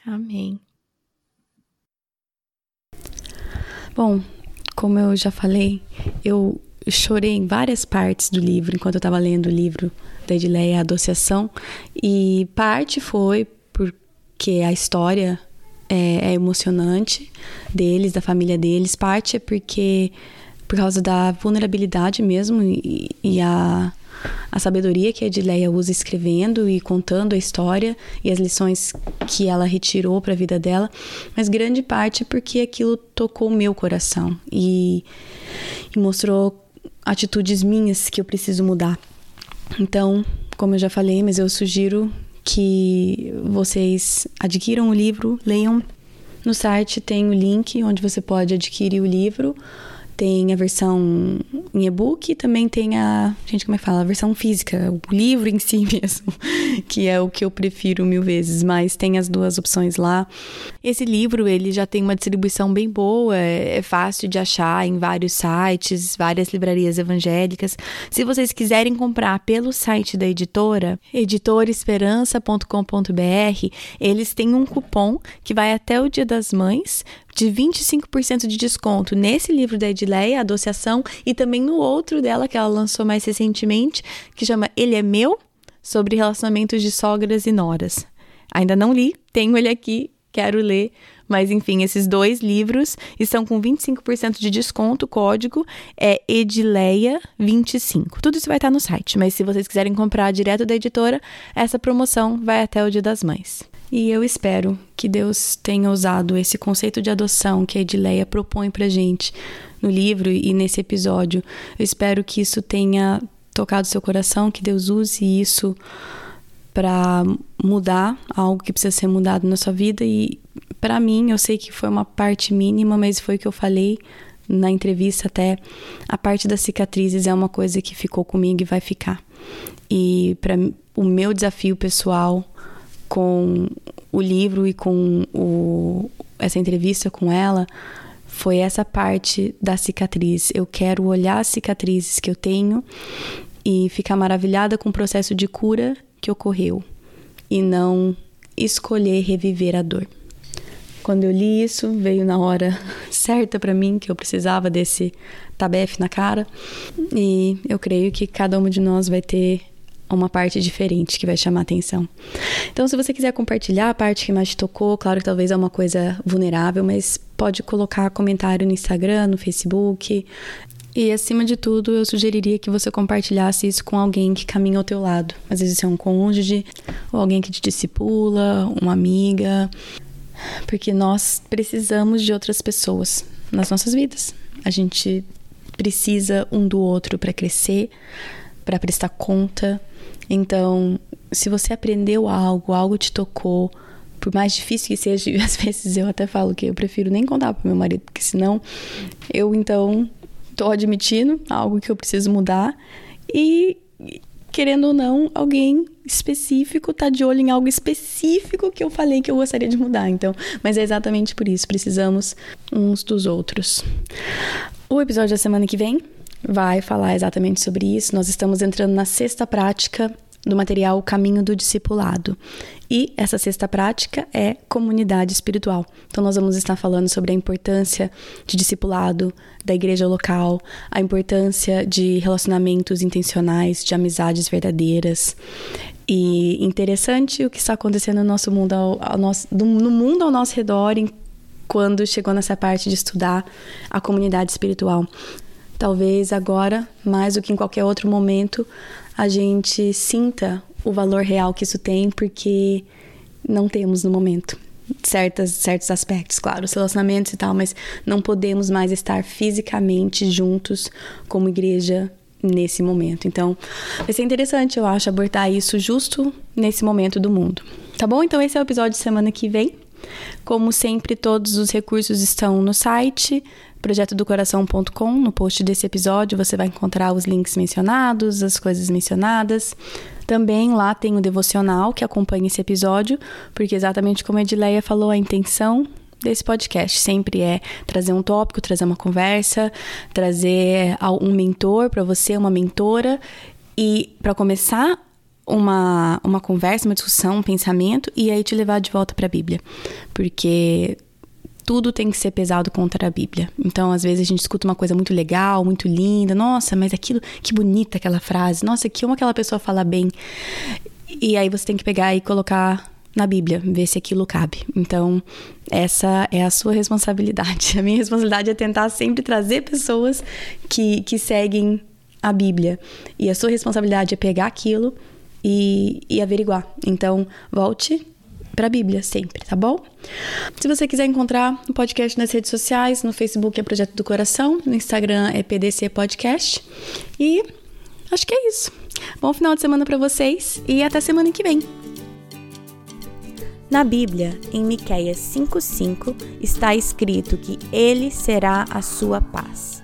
Amém. Bom, como eu já falei, eu chorei em várias partes do livro enquanto eu estava lendo o livro da Edileia, a Adociação, e parte foi porque a história é, é emocionante deles, da família deles, parte é porque por causa da vulnerabilidade mesmo e, e a, a sabedoria que a Edileia usa escrevendo e contando a história e as lições que ela retirou para a vida dela, mas grande parte porque aquilo tocou o meu coração e, e mostrou atitudes minhas que eu preciso mudar. Então, como eu já falei, mas eu sugiro que vocês adquiram o livro, leiam. No site tem o link onde você pode adquirir o livro tem a versão em e-book e também tem a. Gente, como é que fala? A versão física, o livro em si mesmo, que é o que eu prefiro mil vezes, mas tem as duas opções lá. Esse livro, ele já tem uma distribuição bem boa, é, é fácil de achar em vários sites, várias livrarias evangélicas. Se vocês quiserem comprar pelo site da editora, editoresperança.com.br, eles têm um cupom que vai até o Dia das Mães de 25% de desconto nesse livro da Edileia, a Associação, e também no outro dela que ela lançou mais recentemente, que chama Ele é Meu, sobre relacionamentos de sogras e noras. Ainda não li, tenho ele aqui, quero ler, mas enfim, esses dois livros estão com 25% de desconto, o código é Edileia25. Tudo isso vai estar no site, mas se vocês quiserem comprar direto da editora, essa promoção vai até o Dia das Mães. E eu espero que Deus tenha usado esse conceito de adoção que a Edileia propõe pra gente no livro e nesse episódio. Eu espero que isso tenha tocado seu coração, que Deus use isso para mudar algo que precisa ser mudado na sua vida e para mim, eu sei que foi uma parte mínima, mas foi o que eu falei na entrevista até a parte das cicatrizes é uma coisa que ficou comigo e vai ficar. E para o meu desafio pessoal com o livro e com o, essa entrevista com ela foi essa parte da cicatriz. Eu quero olhar as cicatrizes que eu tenho e ficar maravilhada com o processo de cura que ocorreu e não escolher reviver a dor. Quando eu li isso, veio na hora certa para mim que eu precisava desse tabefe na cara. E eu creio que cada uma de nós vai ter uma parte diferente que vai chamar atenção. Então, se você quiser compartilhar a parte que mais te tocou, claro que talvez é uma coisa vulnerável, mas pode colocar comentário no Instagram, no Facebook. E acima de tudo, eu sugeriria que você compartilhasse isso com alguém que caminha ao teu lado. Às vezes é um cônjuge, ou alguém que te discipula, uma amiga, porque nós precisamos de outras pessoas nas nossas vidas. A gente precisa um do outro para crescer, para prestar conta, então, se você aprendeu algo, algo te tocou, por mais difícil que seja, às vezes eu até falo que eu prefiro nem contar pro meu marido, porque senão eu então tô admitindo algo que eu preciso mudar e querendo ou não, alguém específico tá de olho em algo específico que eu falei que eu gostaria de mudar. Então, mas é exatamente por isso, precisamos uns dos outros. O episódio da semana que vem vai falar exatamente sobre isso. Nós estamos entrando na sexta prática do material Caminho do Discipulado. E essa sexta prática é comunidade espiritual. Então, nós vamos estar falando sobre a importância de discipulado da igreja local, a importância de relacionamentos intencionais, de amizades verdadeiras. E interessante o que está acontecendo no nosso mundo, ao, ao nosso, no mundo ao nosso redor, quando chegou nessa parte de estudar a comunidade espiritual. Talvez agora, mais do que em qualquer outro momento, a gente sinta o valor real que isso tem, porque não temos no momento. Certas, certos aspectos, claro, os relacionamentos e tal, mas não podemos mais estar fisicamente juntos como igreja nesse momento. Então, vai ser interessante, eu acho, abordar isso justo nesse momento do mundo. Tá bom? Então, esse é o episódio de semana que vem. Como sempre, todos os recursos estão no site projetodocoração.com. No post desse episódio você vai encontrar os links mencionados, as coisas mencionadas. Também lá tem o devocional que acompanha esse episódio, porque exatamente como a Edileia falou, a intenção desse podcast sempre é trazer um tópico, trazer uma conversa, trazer um mentor para você, uma mentora e para começar uma, uma conversa, uma discussão, um pensamento e aí te levar de volta para a Bíblia. Porque tudo tem que ser pesado contra a Bíblia. Então, às vezes a gente escuta uma coisa muito legal, muito linda, nossa, mas aquilo, que bonita aquela frase, nossa, que como aquela pessoa fala bem. E aí você tem que pegar e colocar na Bíblia, ver se aquilo cabe. Então, essa é a sua responsabilidade. A minha responsabilidade é tentar sempre trazer pessoas que, que seguem a Bíblia. E a sua responsabilidade é pegar aquilo e, e averiguar. Então, volte para a Bíblia sempre, tá bom? Se você quiser encontrar o podcast nas redes sociais, no Facebook é Projeto do Coração, no Instagram é PDC Podcast. E acho que é isso. Bom final de semana para vocês e até semana que vem. Na Bíblia, em Miqueias 5:5, está escrito que ele será a sua paz.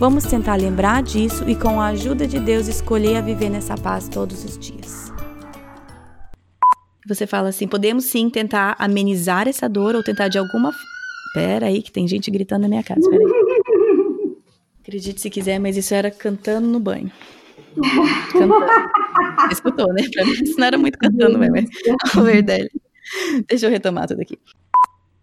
Vamos tentar lembrar disso e, com a ajuda de Deus, escolher a viver nessa paz todos os dias. Você fala assim: podemos sim tentar amenizar essa dor ou tentar de alguma. Pera aí, que tem gente gritando na minha casa. Pera aí. Acredite se quiser, mas isso era cantando no banho. Cantando. Escutou, né? Pra mim isso não era muito cantando mesmo. É a verdade. Deixa eu retomar tudo aqui.